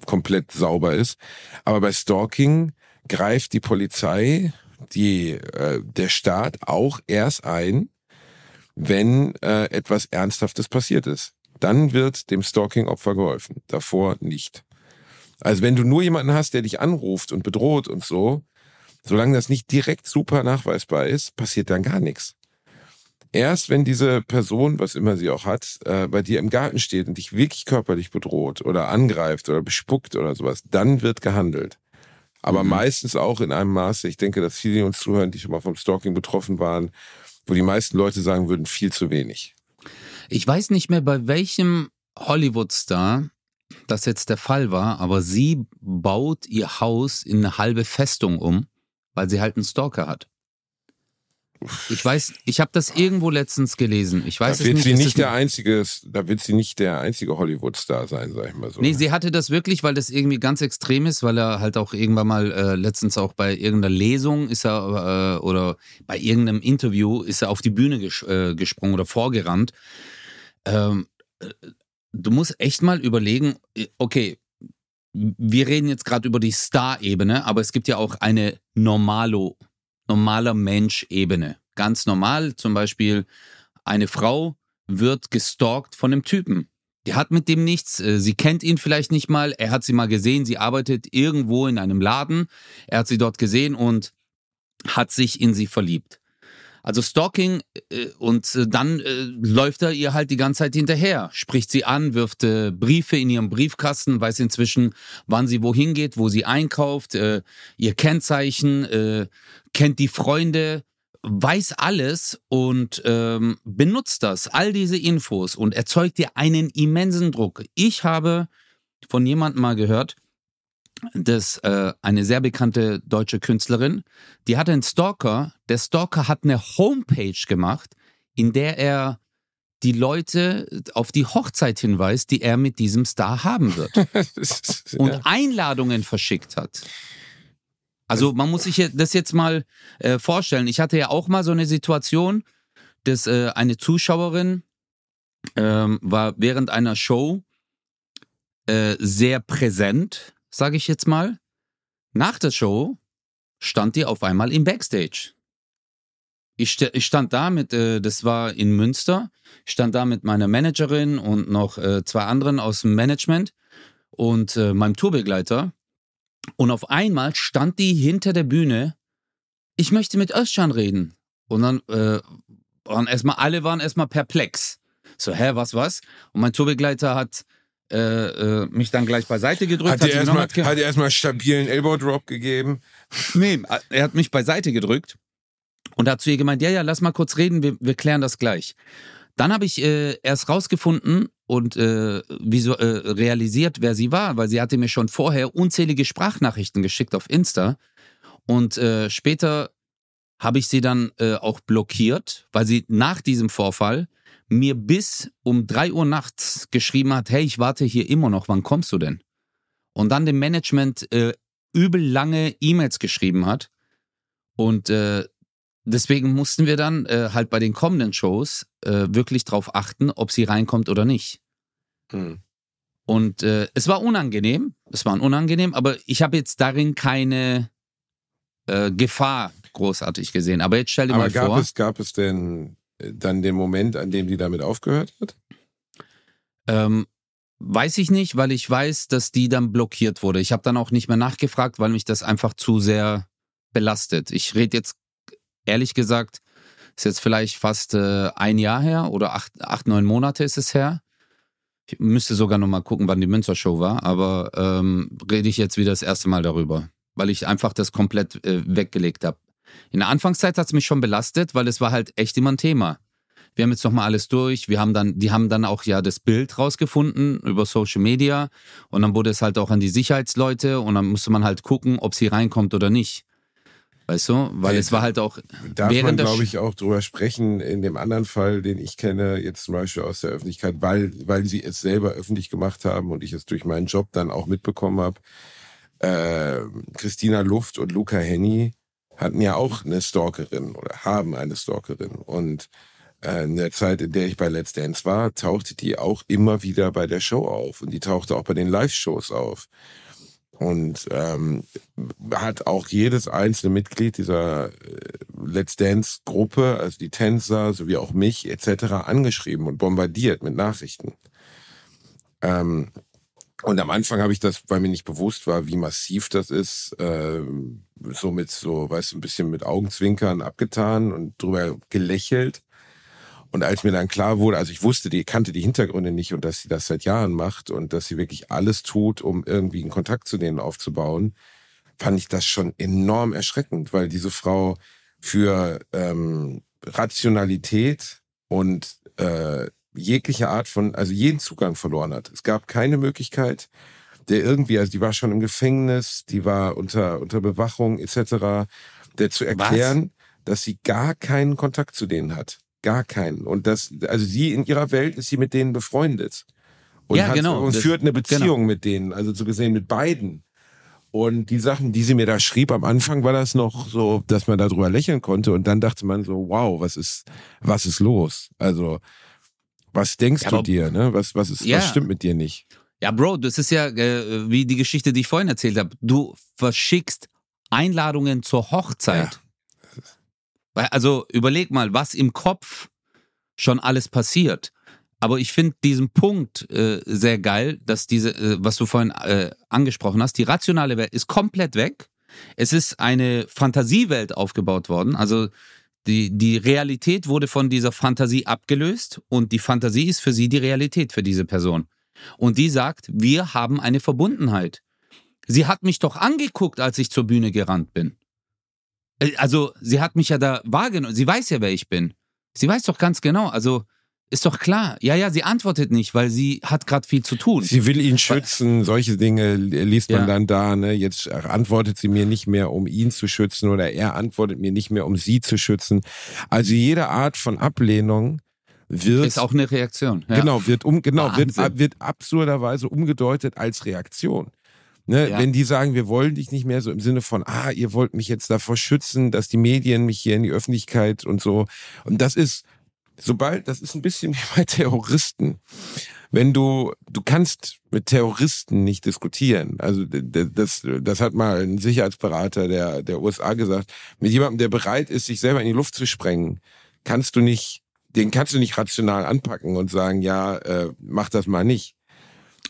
komplett sauber ist, aber bei Stalking greift die Polizei, die, äh, der Staat auch erst ein, wenn äh, etwas Ernsthaftes passiert ist. Dann wird dem Stalking-Opfer geholfen, davor nicht. Also wenn du nur jemanden hast, der dich anruft und bedroht und so, solange das nicht direkt super nachweisbar ist, passiert dann gar nichts. Erst wenn diese Person, was immer sie auch hat, äh, bei dir im Garten steht und dich wirklich körperlich bedroht oder angreift oder bespuckt oder sowas, dann wird gehandelt. Aber Mhm. meistens auch in einem Maße, ich denke, dass viele die uns zuhören, die schon mal vom Stalking betroffen waren, wo die meisten Leute sagen würden, viel zu wenig. Ich weiß nicht mehr, bei welchem Hollywood-Star das jetzt der Fall war, aber sie baut ihr Haus in eine halbe Festung um, weil sie halt einen Stalker hat. Ich weiß, ich habe das irgendwo letztens gelesen. Ich weiß da es wird nicht. sie es nicht der einzige, da wird sie nicht der einzige Hollywood-Star sein, sag ich mal so. Nee, sie hatte das wirklich, weil das irgendwie ganz extrem ist, weil er halt auch irgendwann mal äh, letztens auch bei irgendeiner Lesung ist er äh, oder bei irgendeinem Interview ist er auf die Bühne ges äh, gesprungen oder vorgerannt. Ähm, äh, du musst echt mal überlegen, äh, okay, wir reden jetzt gerade über die Star-Ebene, aber es gibt ja auch eine normalo, normaler Mensch-Ebene. Ganz normal, zum Beispiel eine Frau wird gestalkt von einem Typen. Die hat mit dem nichts, äh, sie kennt ihn vielleicht nicht mal, er hat sie mal gesehen, sie arbeitet irgendwo in einem Laden, er hat sie dort gesehen und hat sich in sie verliebt. Also Stalking äh, und äh, dann äh, läuft er ihr halt die ganze Zeit hinterher, spricht sie an, wirft Briefe in ihrem Briefkasten, weiß inzwischen, wann sie wohin geht, wo sie einkauft, ihr Kennzeichen, kennt die Freunde, weiß alles und ähm, benutzt das, all diese Infos und erzeugt dir einen immensen Druck. Ich habe von jemandem mal gehört, dass äh, eine sehr bekannte deutsche Künstlerin, die hatte einen Stalker. Der Stalker hat eine Homepage gemacht, in der er die Leute auf die Hochzeit hinweist, die er mit diesem Star haben wird und ja. Einladungen verschickt hat. Also man muss sich das jetzt mal äh, vorstellen. Ich hatte ja auch mal so eine Situation, dass äh, eine Zuschauerin ähm, war während einer Show äh, sehr präsent, sage ich jetzt mal. Nach der Show stand die auf einmal im Backstage. Ich, ich stand da mit, äh, das war in Münster, ich stand da mit meiner Managerin und noch äh, zwei anderen aus dem Management und äh, meinem Tourbegleiter. Und auf einmal stand die hinter der Bühne. Ich möchte mit Özcan reden. Und dann äh, waren erstmal, alle waren erstmal perplex. So, hä, was, was? Und mein Tourbegleiter hat äh, äh, mich dann gleich beiseite gedrückt. Hat dir sich erstmal hat erstmal stabilen Elbow Drop gegeben. Nee, er hat mich beiseite gedrückt und hat zu ihr gemeint, ja, ja, lass mal kurz reden, wir, wir klären das gleich. Dann habe ich äh, erst rausgefunden und äh, so, äh, realisiert, wer sie war, weil sie hatte mir schon vorher unzählige Sprachnachrichten geschickt auf Insta. Und äh, später habe ich sie dann äh, auch blockiert, weil sie nach diesem Vorfall mir bis um drei Uhr nachts geschrieben hat, hey, ich warte hier immer noch, wann kommst du denn? Und dann dem Management äh, übel lange E-Mails geschrieben hat. Und äh, deswegen mussten wir dann äh, halt bei den kommenden Shows äh, wirklich drauf achten, ob sie reinkommt oder nicht. Hm. Und äh, es war unangenehm, es war unangenehm, aber ich habe jetzt darin keine äh, Gefahr großartig gesehen. Aber jetzt stell dir aber mal gab vor. Es, gab es denn dann den Moment, an dem die damit aufgehört hat? Ähm, weiß ich nicht, weil ich weiß, dass die dann blockiert wurde. Ich habe dann auch nicht mehr nachgefragt, weil mich das einfach zu sehr belastet. Ich rede jetzt ehrlich gesagt, ist jetzt vielleicht fast äh, ein Jahr her oder acht, acht, neun Monate ist es her. Ich müsste sogar noch mal gucken, wann die Münzer-Show war, aber ähm, rede ich jetzt wieder das erste Mal darüber, weil ich einfach das komplett äh, weggelegt habe. In der Anfangszeit hat es mich schon belastet, weil es war halt echt immer ein Thema. Wir haben jetzt noch mal alles durch. Wir haben dann, die haben dann auch ja das Bild rausgefunden über Social Media und dann wurde es halt auch an die Sicherheitsleute und dann musste man halt gucken, ob sie reinkommt oder nicht. Weißt du? Weil hey, es war halt auch. Darf man, glaube ich, auch drüber sprechen, in dem anderen Fall, den ich kenne, jetzt zum Beispiel aus der Öffentlichkeit, weil, weil sie es selber öffentlich gemacht haben und ich es durch meinen Job dann auch mitbekommen habe. Äh, Christina Luft und Luca Henny hatten ja auch eine Stalkerin oder haben eine Stalkerin. Und äh, in der Zeit, in der ich bei Let's Dance war, tauchte die auch immer wieder bei der Show auf und die tauchte auch bei den Live-Shows auf und ähm, hat auch jedes einzelne Mitglied dieser äh, Let's Dance Gruppe, also die Tänzer sowie auch mich etc. angeschrieben und bombardiert mit Nachrichten. Ähm, und am Anfang habe ich das, weil mir nicht bewusst war, wie massiv das ist, äh, so mit so, weißt du, ein bisschen mit Augenzwinkern abgetan und drüber gelächelt. Und als mir dann klar wurde, also ich wusste, die kannte die Hintergründe nicht und dass sie das seit Jahren macht und dass sie wirklich alles tut, um irgendwie einen Kontakt zu denen aufzubauen, fand ich das schon enorm erschreckend, weil diese Frau für ähm, Rationalität und äh, jegliche Art von, also jeden Zugang verloren hat. Es gab keine Möglichkeit, der irgendwie, also die war schon im Gefängnis, die war unter, unter Bewachung etc., der zu erklären, Was? dass sie gar keinen Kontakt zu denen hat. Gar keinen. Und das, also sie in ihrer Welt ist sie mit denen befreundet. Und, ja, genau. und führt eine Beziehung genau. mit denen, also so gesehen mit beiden. Und die Sachen, die sie mir da schrieb, am Anfang war das noch so, dass man darüber lächeln konnte. Und dann dachte man so, wow, was ist, was ist los? Also, was denkst ja, du dir, ne? Was, was ist, ja. was stimmt mit dir nicht? Ja, Bro, das ist ja äh, wie die Geschichte, die ich vorhin erzählt habe. Du verschickst Einladungen zur Hochzeit. Ja. Also überleg mal, was im Kopf schon alles passiert. Aber ich finde diesen Punkt äh, sehr geil, dass diese, äh, was du vorhin äh, angesprochen hast, die rationale Welt ist komplett weg. Es ist eine Fantasiewelt aufgebaut worden. Also die, die Realität wurde von dieser Fantasie abgelöst und die Fantasie ist für sie die Realität für diese Person. Und die sagt, wir haben eine Verbundenheit. Sie hat mich doch angeguckt, als ich zur Bühne gerannt bin. Äh, also, sie hat mich ja da wahrgenommen. Sie weiß ja, wer ich bin. Sie weiß doch ganz genau. Also, ist doch klar. Ja, ja, sie antwortet nicht, weil sie hat gerade viel zu tun. Sie will ihn schützen, solche Dinge liest man ja. dann da. Ne? Jetzt antwortet sie mir nicht mehr, um ihn zu schützen oder er antwortet mir nicht mehr, um sie zu schützen. Also jede Art von Ablehnung wird ist auch eine Reaktion. Ja. Genau, wird um genau wird, wird absurderweise umgedeutet als Reaktion. Ne, ja. Wenn die sagen, wir wollen dich nicht mehr so im Sinne von, ah, ihr wollt mich jetzt davor schützen, dass die Medien mich hier in die Öffentlichkeit und so. Und das ist sobald, das ist ein bisschen wie bei Terroristen. Wenn du, du kannst mit Terroristen nicht diskutieren. Also das, das hat mal ein Sicherheitsberater der, der USA gesagt. Mit jemandem, der bereit ist, sich selber in die Luft zu sprengen, kannst du nicht, den kannst du nicht rational anpacken und sagen, ja, äh, mach das mal nicht.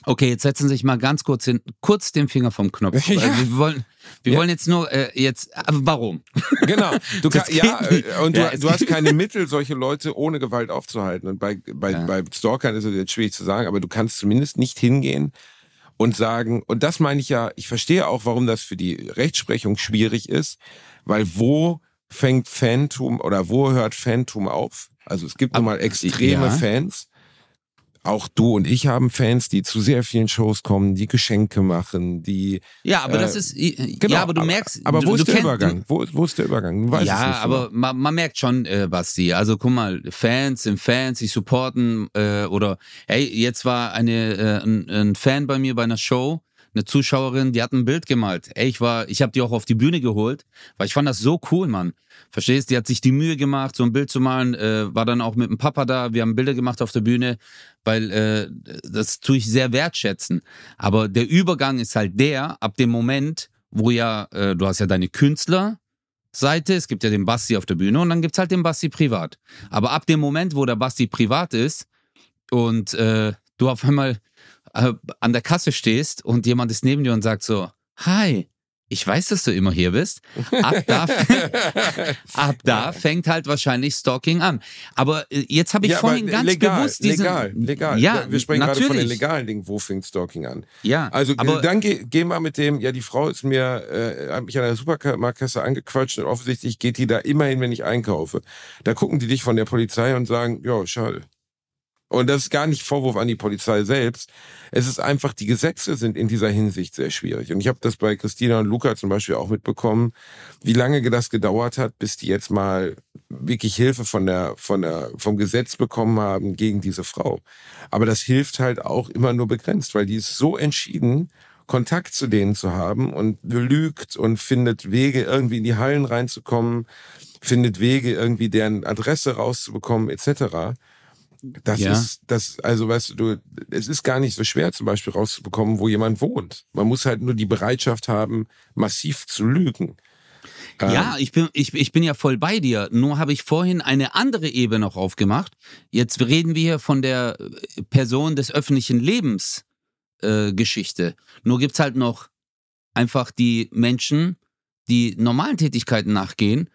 Okay, jetzt setzen Sie sich mal ganz kurz hin, kurz den Finger vom Knopf. Ja. Also wir wollen, wir ja. wollen jetzt nur äh, jetzt, aber warum? Genau. Du kann, ja, äh, und du, du hast keine Mittel, solche Leute ohne Gewalt aufzuhalten. Und bei, bei, bei Stalkern ist es jetzt schwierig zu sagen, aber du kannst zumindest nicht hingehen und sagen, und das meine ich ja, ich verstehe auch, warum das für die Rechtsprechung schwierig ist, weil wo fängt Phantom oder wo hört Phantom auf? Also es gibt nun mal extreme ja. Fans auch du und ich haben Fans, die zu sehr vielen Shows kommen, die Geschenke machen, die. Ja, aber äh, das ist. Genau, ja, aber du merkst. Aber, aber wo du, ist der Übergang? Wo, wo, ist der Übergang? Du ja, aber man, man, merkt schon, äh, Basti. Also guck mal, Fans sind Fans, die supporten äh, oder hey, jetzt war eine äh, ein, ein Fan bei mir bei einer Show eine Zuschauerin, die hat ein Bild gemalt. Ey, ich war, ich habe die auch auf die Bühne geholt, weil ich fand das so cool, Mann. Verstehst? Die hat sich die Mühe gemacht, so ein Bild zu malen, äh, war dann auch mit dem Papa da. Wir haben Bilder gemacht auf der Bühne, weil äh, das tue ich sehr wertschätzen. Aber der Übergang ist halt der, ab dem Moment, wo ja, äh, du hast ja deine Künstlerseite, es gibt ja den Basti auf der Bühne und dann gibt es halt den Basti privat. Aber ab dem Moment, wo der Basti privat ist und äh, du auf einmal äh, an der Kasse stehst und jemand ist neben dir und sagt so, hi, ich weiß, dass du immer hier bist. Ab da, ab da fängt halt wahrscheinlich Stalking an. Aber äh, jetzt habe ich ja, vorhin ganz legal, bewusst diesen... Legal, legal. Ja, wir sprechen natürlich. gerade von den legalen Dingen. Wo fängt Stalking an? Ja, Also aber, dann geh, geh mal mit dem, ja, die Frau ist mir, äh, hat mich an der Supermarktkasse angequatscht und offensichtlich geht die da immerhin, wenn ich einkaufe. Da gucken die dich von der Polizei und sagen, ja, schade. Und das ist gar nicht Vorwurf an die Polizei selbst. Es ist einfach, die Gesetze sind in dieser Hinsicht sehr schwierig. Und ich habe das bei Christina und Luca zum Beispiel auch mitbekommen, wie lange das gedauert hat, bis die jetzt mal wirklich Hilfe von der, von der, vom Gesetz bekommen haben gegen diese Frau. Aber das hilft halt auch immer nur begrenzt, weil die ist so entschieden, Kontakt zu denen zu haben und lügt und findet Wege, irgendwie in die Hallen reinzukommen, findet Wege, irgendwie deren Adresse rauszubekommen, etc. Das ja. ist, das, also weißt du, es ist gar nicht so schwer, zum Beispiel rauszubekommen, wo jemand wohnt. Man muss halt nur die Bereitschaft haben, massiv zu lügen. Ja, ähm, ich bin, ich, ich bin ja voll bei dir. Nur habe ich vorhin eine andere Ebene noch aufgemacht. Jetzt reden wir hier von der äh, Person des öffentlichen Lebens äh, Geschichte. Nur gibt's halt noch einfach die Menschen, die normalen Tätigkeiten nachgehen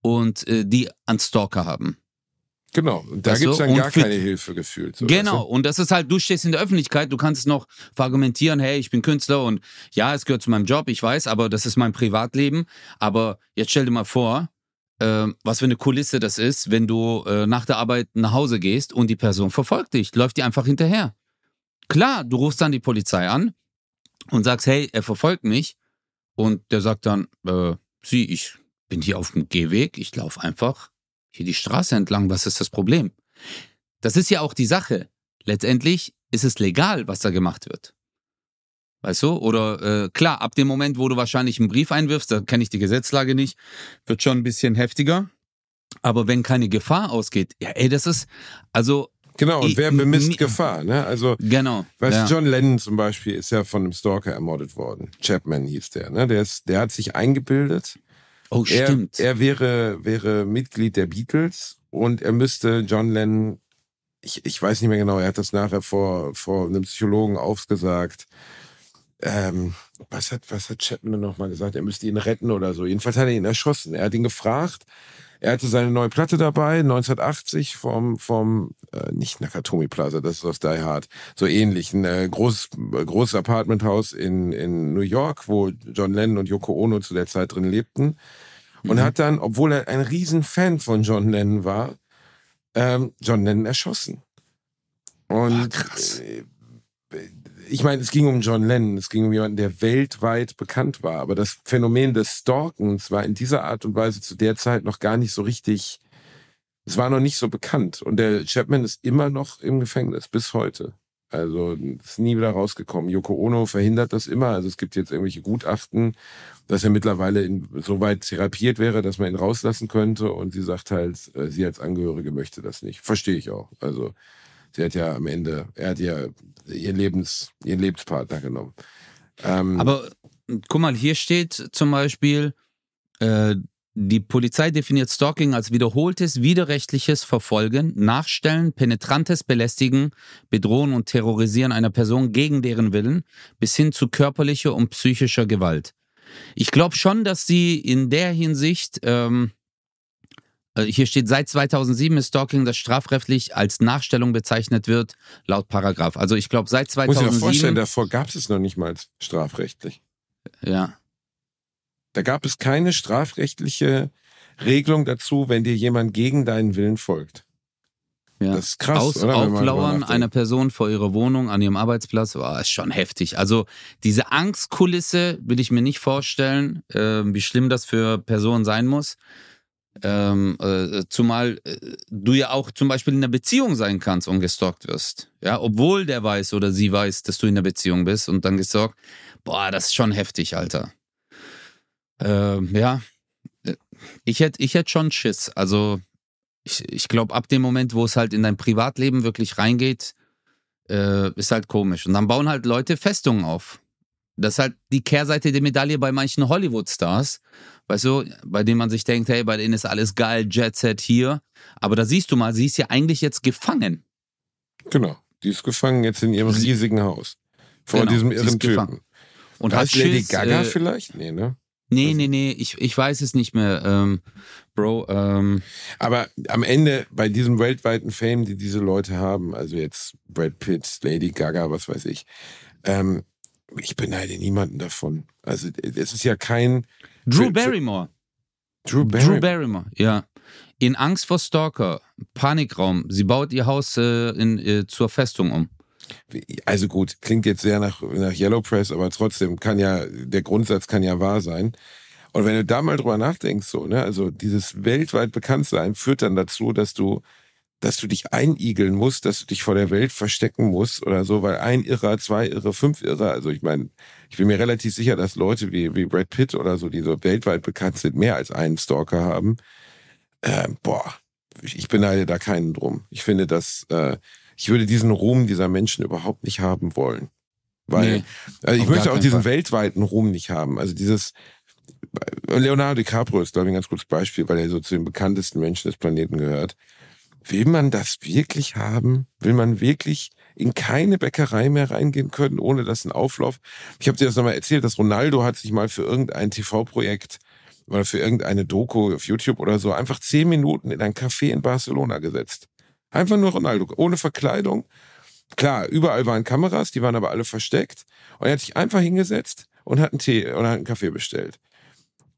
und äh, die einen Stalker haben. Genau, und da weißt gibt es dann gar keine Hilfe gefühlt. So, genau, weißt du? und das ist halt, du stehst in der Öffentlichkeit, du kannst noch verargumentieren, hey, ich bin Künstler und ja, es gehört zu meinem Job, ich weiß, aber das ist mein Privatleben. Aber jetzt stell dir mal vor, äh, was für eine Kulisse das ist, wenn du äh, nach der Arbeit nach Hause gehst und die Person verfolgt dich, läuft dir einfach hinterher. Klar, du rufst dann die Polizei an und sagst, hey, er verfolgt mich. Und der sagt dann, äh, sie, ich bin hier auf dem Gehweg, ich laufe einfach hier die Straße entlang, was ist das Problem? Das ist ja auch die Sache. Letztendlich ist es legal, was da gemacht wird. Weißt du? Oder äh, klar, ab dem Moment, wo du wahrscheinlich einen Brief einwirfst, da kenne ich die Gesetzlage nicht, wird schon ein bisschen heftiger. Aber wenn keine Gefahr ausgeht, ja, ey, das ist, also. Genau, und wer bemisst Gefahr, ne? Also, genau. Weißt ja. John Lennon zum Beispiel ist ja von einem Stalker ermordet worden. Chapman hieß der, ne? Der, ist, der hat sich eingebildet, Oh, stimmt. Er, er wäre, wäre Mitglied der Beatles und er müsste John Lennon, ich, ich weiß nicht mehr genau, er hat das nachher vor, vor einem Psychologen aufgesagt. Ähm, was hat, was hat Chapman nochmal gesagt? Er müsste ihn retten oder so. Jedenfalls hat er ihn erschossen. Er hat ihn gefragt. Er hatte seine neue Platte dabei, 1980 vom, vom äh, nicht Nakatomi Plaza, das ist aus Die Hard, so ähnlich, ein äh, großes, großes Apartmenthaus in, in New York, wo John Lennon und Yoko Ono zu der Zeit drin lebten und mhm. hat dann, obwohl er ein Riesenfan von John Lennon war, ähm, John Lennon erschossen. Und krass. Äh, ich meine, es ging um John Lennon, es ging um jemanden, der weltweit bekannt war. Aber das Phänomen des Stalkens war in dieser Art und Weise zu der Zeit noch gar nicht so richtig, es war noch nicht so bekannt. Und der Chapman ist immer noch im Gefängnis, bis heute. Also ist nie wieder rausgekommen. Yoko Ono verhindert das immer. Also es gibt jetzt irgendwelche Gutachten, dass er mittlerweile in, so weit therapiert wäre, dass man ihn rauslassen könnte. Und sie sagt halt, äh, sie als Angehörige möchte das nicht. Verstehe ich auch. Also sie hat ja am Ende, er hat ja ihren, Lebens, ihren Lebenspartner genommen. Ähm, Aber guck mal, hier steht zum Beispiel, äh, die Polizei definiert Stalking als wiederholtes widerrechtliches Verfolgen, Nachstellen, penetrantes Belästigen, Bedrohen und Terrorisieren einer Person gegen deren Willen bis hin zu körperlicher und psychischer Gewalt. Ich glaube schon, dass sie in der Hinsicht, ähm, äh, hier steht, seit 2007 ist Stalking, das strafrechtlich als Nachstellung bezeichnet wird, laut Paragraph. Also ich glaube, seit 2007... Muss ich mir vorstellen, davor gab es noch nicht mal strafrechtlich. Ja. Da gab es keine strafrechtliche Regelung dazu, wenn dir jemand gegen deinen Willen folgt. Ja. Das ist krass, Aus, oder? Auflauern einer Person vor ihrer Wohnung, an ihrem Arbeitsplatz, war ist schon heftig. Also diese Angstkulisse will ich mir nicht vorstellen, äh, wie schlimm das für Personen sein muss. Ähm, äh, zumal äh, du ja auch zum Beispiel in einer Beziehung sein kannst und gestalkt wirst. Ja, obwohl der weiß oder sie weiß, dass du in einer Beziehung bist und dann gestalkt. Boah, das ist schon heftig, Alter. Ähm, ja, äh, ich hätte ich hätt schon Schiss. Also ich, ich glaube, ab dem Moment, wo es halt in dein Privatleben wirklich reingeht, äh, ist halt komisch. Und dann bauen halt Leute Festungen auf. Das ist halt die Kehrseite der Medaille bei manchen Hollywood-Stars, weißt du, bei denen man sich denkt, hey, bei denen ist alles geil, Jet Set hier. Aber da siehst du mal, sie ist ja eigentlich jetzt gefangen. Genau, die ist gefangen jetzt in ihrem riesigen Haus. Vor genau, diesem irren Typen. Gefangen. Und da hat Lady Schiss, Gaga äh, vielleicht? Nee, ne? Nee, nee, nee, ich, ich weiß es nicht mehr, ähm, Bro. Ähm. Aber am Ende bei diesem weltweiten Fame, die diese Leute haben, also jetzt Brad Pitt, Lady Gaga, was weiß ich, ähm, ich beneide niemanden davon. Also es ist ja kein... Drew Barrymore. Drew Barrymore. Drew Barrymore, ja. In Angst vor Stalker, Panikraum, sie baut ihr Haus äh, in, äh, zur Festung um. Also gut, klingt jetzt sehr nach, nach Yellow Press, aber trotzdem kann ja, der Grundsatz kann ja wahr sein. Und wenn du da mal drüber nachdenkst, so, ne, also dieses weltweit Bekanntsein führt dann dazu, dass du, dass du dich einigeln musst, dass du dich vor der Welt verstecken musst oder so, weil ein Irrer, zwei Irre, fünf Irre, also ich meine, ich bin mir relativ sicher, dass Leute wie, wie Brad Pitt oder so, die so weltweit bekannt sind, mehr als einen Stalker haben. Äh, boah, ich beneide da keinen drum. Ich finde, dass äh, ich würde diesen Ruhm dieser Menschen überhaupt nicht haben wollen. Weil nee, also ich möchte auch diesen Fall. weltweiten Ruhm nicht haben. Also dieses Leonardo DiCaprio ist, glaube ich, ein ganz gutes Beispiel, weil er so zu den bekanntesten Menschen des Planeten gehört. Will man das wirklich haben? Will man wirklich in keine Bäckerei mehr reingehen können, ohne dass ein Auflauf? Ich habe dir das nochmal erzählt, dass Ronaldo hat sich mal für irgendein TV-Projekt oder für irgendeine Doku auf YouTube oder so einfach zehn Minuten in ein Café in Barcelona gesetzt. Einfach nur Ronaldo, ohne Verkleidung. Klar, überall waren Kameras, die waren aber alle versteckt. Und er hat sich einfach hingesetzt und hat einen Tee oder hat einen Kaffee bestellt.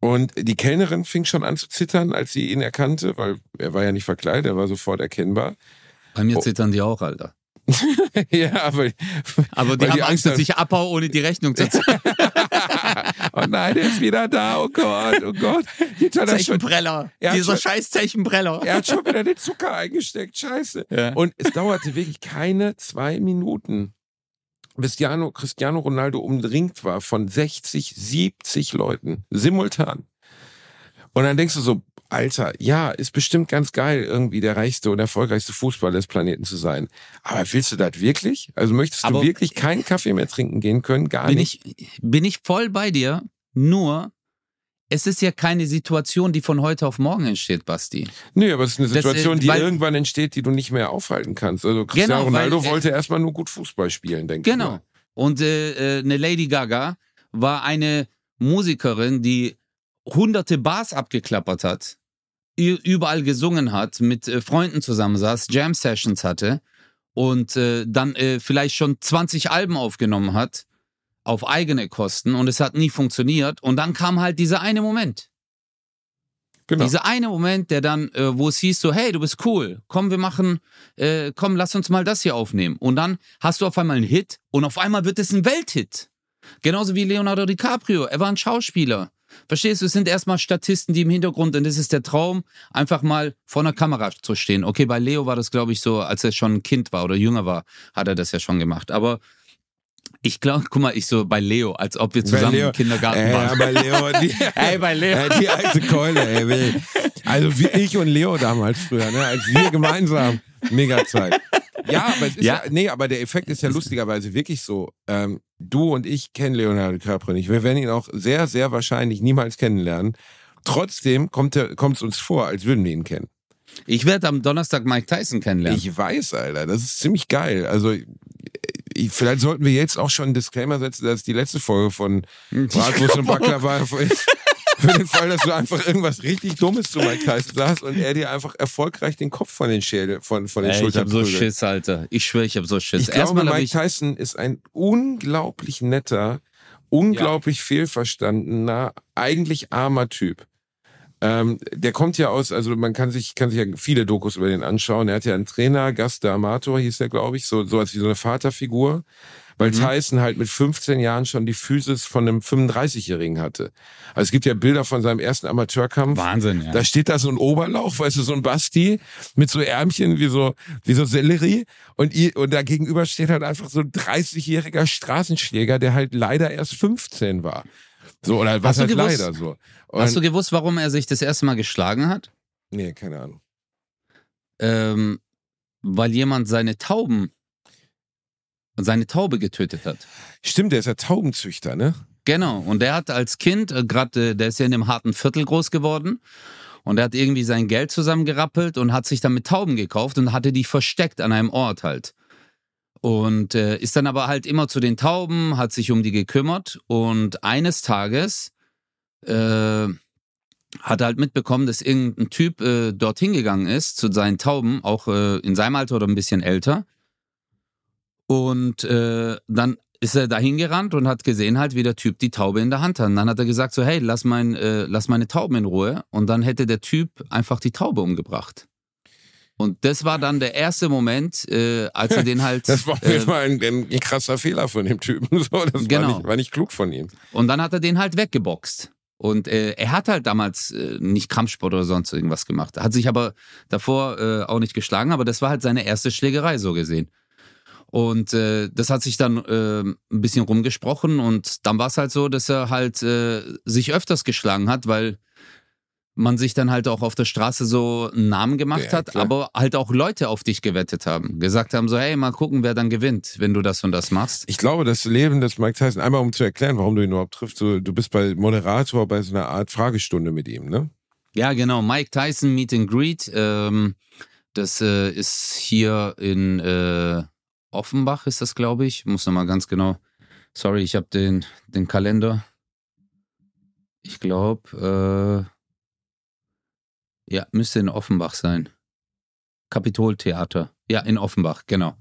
Und die Kellnerin fing schon an zu zittern, als sie ihn erkannte, weil er war ja nicht verkleidet, er war sofort erkennbar. Bei mir oh. zittern die auch, Alter. ja, aber, aber die haben die Angst, dass ich abhaue, ohne die Rechnung zu zahlen. oh nein, der ist wieder da. Oh Gott, oh Gott. Zeichenpreller. Dieser schon, scheiß Zeichenpreller. Er hat schon wieder den Zucker eingesteckt. Scheiße. Ja. Und es dauerte wirklich keine zwei Minuten, bis Cristiano, Cristiano Ronaldo umringt war von 60, 70 Leuten. Simultan. Und dann denkst du so, Alter, ja, ist bestimmt ganz geil, irgendwie der reichste und erfolgreichste Fußballer des Planeten zu sein. Aber willst du das wirklich? Also möchtest du Aber wirklich keinen Kaffee mehr trinken gehen können? Gar bin nicht. Ich, bin ich voll bei dir. Nur, es ist ja keine Situation, die von heute auf morgen entsteht, Basti. Nee, aber es ist eine Situation, das, die weil, irgendwann entsteht, die du nicht mehr aufhalten kannst. Also Cristiano genau, Ronaldo weil, wollte erstmal nur gut Fußball spielen, denke genau. ich. Genau. Und äh, äh, eine Lady Gaga war eine Musikerin, die hunderte Bars abgeklappert hat überall gesungen hat, mit äh, Freunden zusammensaß, Jam-Sessions hatte und äh, dann äh, vielleicht schon 20 Alben aufgenommen hat auf eigene Kosten und es hat nie funktioniert. Und dann kam halt dieser eine Moment. Genau. Dieser eine Moment, der dann, äh, wo es hieß so, hey, du bist cool, komm, wir machen, äh, komm, lass uns mal das hier aufnehmen. Und dann hast du auf einmal einen Hit und auf einmal wird es ein Welthit. Genauso wie Leonardo DiCaprio, er war ein Schauspieler. Verstehst du, es sind erstmal Statisten, die im Hintergrund, und das ist der Traum, einfach mal vor einer Kamera zu stehen. Okay, bei Leo war das, glaube ich, so, als er schon ein Kind war oder jünger war, hat er das ja schon gemacht. Aber ich glaube, guck mal, ich so bei Leo, als ob wir zusammen im Kindergarten ey, waren. Ja, bei Leo, die, ey, bei Leo. Ey, die alte Keule, ey. Also wie ich und Leo damals früher, ne, als wir gemeinsam. Mega Zeit. Ja, aber es ist ja. ja. nee, aber der Effekt ist ja lustigerweise wirklich so. Ähm, du und ich kennen Leonardo DiCaprio nicht. Wir werden ihn auch sehr, sehr wahrscheinlich niemals kennenlernen. Trotzdem kommt es uns vor, als würden wir ihn kennen. Ich werde am Donnerstag Mike Tyson kennenlernen. Ich weiß, Alter. Das ist ziemlich geil. Also, ich, vielleicht sollten wir jetzt auch schon einen Disclaimer setzen, dass die letzte Folge von Bratwurst und Baklava ist. Für den Fall, dass du einfach irgendwas richtig Dummes zu Mike Tyson sagst und er dir einfach erfolgreich den Kopf von den Schädel, von, von den Ey, Schultern Ich hab so Schiss, Alter. Ich schwöre, ich hab so Schiss. Ich glaube, Erstmal Mike ich... Tyson ist ein unglaublich netter, unglaublich ja. fehlverstandener, eigentlich armer Typ. Ähm, der kommt ja aus, also man kann sich, kann sich ja viele Dokus über den anschauen. Er hat ja einen Trainer, Gast Amator hieß er, glaube ich, so, so als wie so eine Vaterfigur. Weil mhm. Tyson halt mit 15 Jahren schon die Physis von einem 35-Jährigen hatte. Also es gibt ja Bilder von seinem ersten Amateurkampf. Wahnsinn, ja. Da steht da so ein Oberlauch, weißt du, so ein Basti mit so Ärmchen wie so, wie so Sellerie. Und, und da gegenüber steht halt einfach so ein 30-jähriger Straßenschläger, der halt leider erst 15 war. So, oder was heißt gewusst, leider so. Und hast du gewusst, warum er sich das erste Mal geschlagen hat? Nee, keine Ahnung. Ähm, weil jemand seine Tauben, seine Taube getötet hat. Stimmt, der ist ja Taubenzüchter, ne? Genau, und der hat als Kind, äh, gerade, äh, der ist ja in dem harten Viertel groß geworden. Und er hat irgendwie sein Geld zusammengerappelt und hat sich dann mit Tauben gekauft und hatte die versteckt an einem Ort halt. Und äh, ist dann aber halt immer zu den Tauben, hat sich um die gekümmert. Und eines Tages äh, hat er halt mitbekommen, dass irgendein Typ äh, dorthin gegangen ist zu seinen Tauben, auch äh, in seinem Alter oder ein bisschen älter. Und äh, dann ist er dahin gerannt und hat gesehen halt, wie der Typ die Taube in der Hand hat. Und dann hat er gesagt so, hey, lass, mein, äh, lass meine Tauben in Ruhe. Und dann hätte der Typ einfach die Taube umgebracht. Und das war dann der erste Moment, äh, als er den halt. Das war äh, mal ein, ein, krasser Fehler von dem Typen. So, das genau. war, nicht, war nicht klug von ihm. Und dann hat er den halt weggeboxt. Und äh, er hat halt damals äh, nicht Kampfsport oder sonst irgendwas gemacht. Hat sich aber davor äh, auch nicht geschlagen, aber das war halt seine erste Schlägerei so gesehen. Und äh, das hat sich dann äh, ein bisschen rumgesprochen und dann war es halt so, dass er halt äh, sich öfters geschlagen hat, weil man sich dann halt auch auf der Straße so einen Namen gemacht ja, hat, klar. aber halt auch Leute auf dich gewettet haben. Gesagt haben so, hey, mal gucken, wer dann gewinnt, wenn du das und das machst. Ich glaube, das Leben des Mike Tyson, einmal um zu erklären, warum du ihn überhaupt triffst, du, du bist bei Moderator bei so einer Art Fragestunde mit ihm, ne? Ja, genau. Mike Tyson Meet and Greet. Ähm, das äh, ist hier in äh, Offenbach, ist das, glaube ich. Muss nochmal ganz genau. Sorry, ich habe den, den Kalender. Ich glaube, äh, ja, müsste in Offenbach sein. Kapitoltheater. Ja, in Offenbach, genau.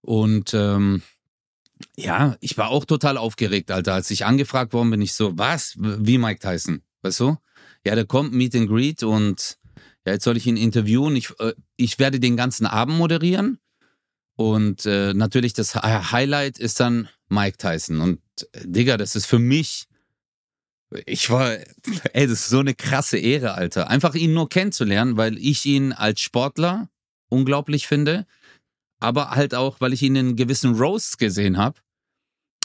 Und ähm, ja, ich war auch total aufgeregt, Alter. Als ich angefragt worden bin, ich so, was? Wie Mike Tyson? Weißt du? Ja, der kommt, Meet and Greet und ja, jetzt soll ich ihn interviewen. Ich, äh, ich werde den ganzen Abend moderieren. Und äh, natürlich das Highlight ist dann Mike Tyson. Und äh, Digga, das ist für mich ich war, ey, das ist so eine krasse Ehre, Alter. Einfach ihn nur kennenzulernen, weil ich ihn als Sportler unglaublich finde, aber halt auch, weil ich ihn in gewissen Roasts gesehen habe.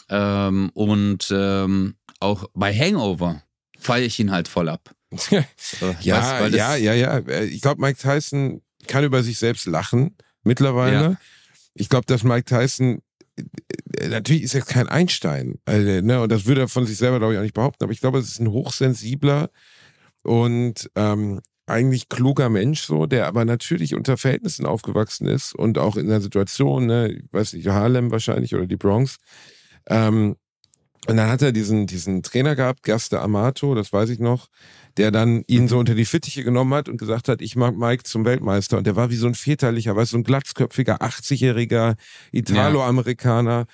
Ähm, und ähm, auch bei Hangover feiere ich ihn halt voll ab. ja, weißt, ja, ja, ja. Ich glaube, Mike Tyson kann über sich selbst lachen mittlerweile. Ja. Ich glaube, dass Mike Tyson äh, natürlich ist er kein Einstein, also, ne, und das würde er von sich selber, glaube ich, auch nicht behaupten, aber ich glaube, es ist ein hochsensibler und ähm, eigentlich kluger Mensch, so, der aber natürlich unter Verhältnissen aufgewachsen ist und auch in einer Situation, ne, ich weiß nicht, Harlem wahrscheinlich oder die Bronx. Ähm, und dann hat er diesen, diesen Trainer gehabt, Gerste Amato, das weiß ich noch, der dann ihn so unter die Fittiche genommen hat und gesagt hat, ich mag Mike zum Weltmeister. Und der war wie so ein väterlicher, weißt so ein glatzköpfiger, 80-jähriger Italo-Amerikaner.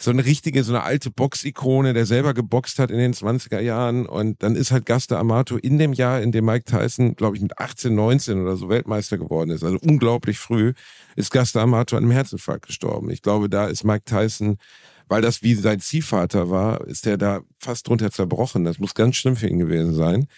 So eine richtige, so eine alte Boxikone, der selber geboxt hat in den 20er Jahren. Und dann ist halt Gaste Amato in dem Jahr, in dem Mike Tyson, glaube ich, mit 18, 19 oder so Weltmeister geworden ist, also unglaublich früh, ist Gaste Amato an einem Herzinfarkt gestorben. Ich glaube, da ist Mike Tyson weil das wie sein Ziehvater war, ist er da fast drunter zerbrochen. Das muss ganz schlimm für ihn gewesen sein.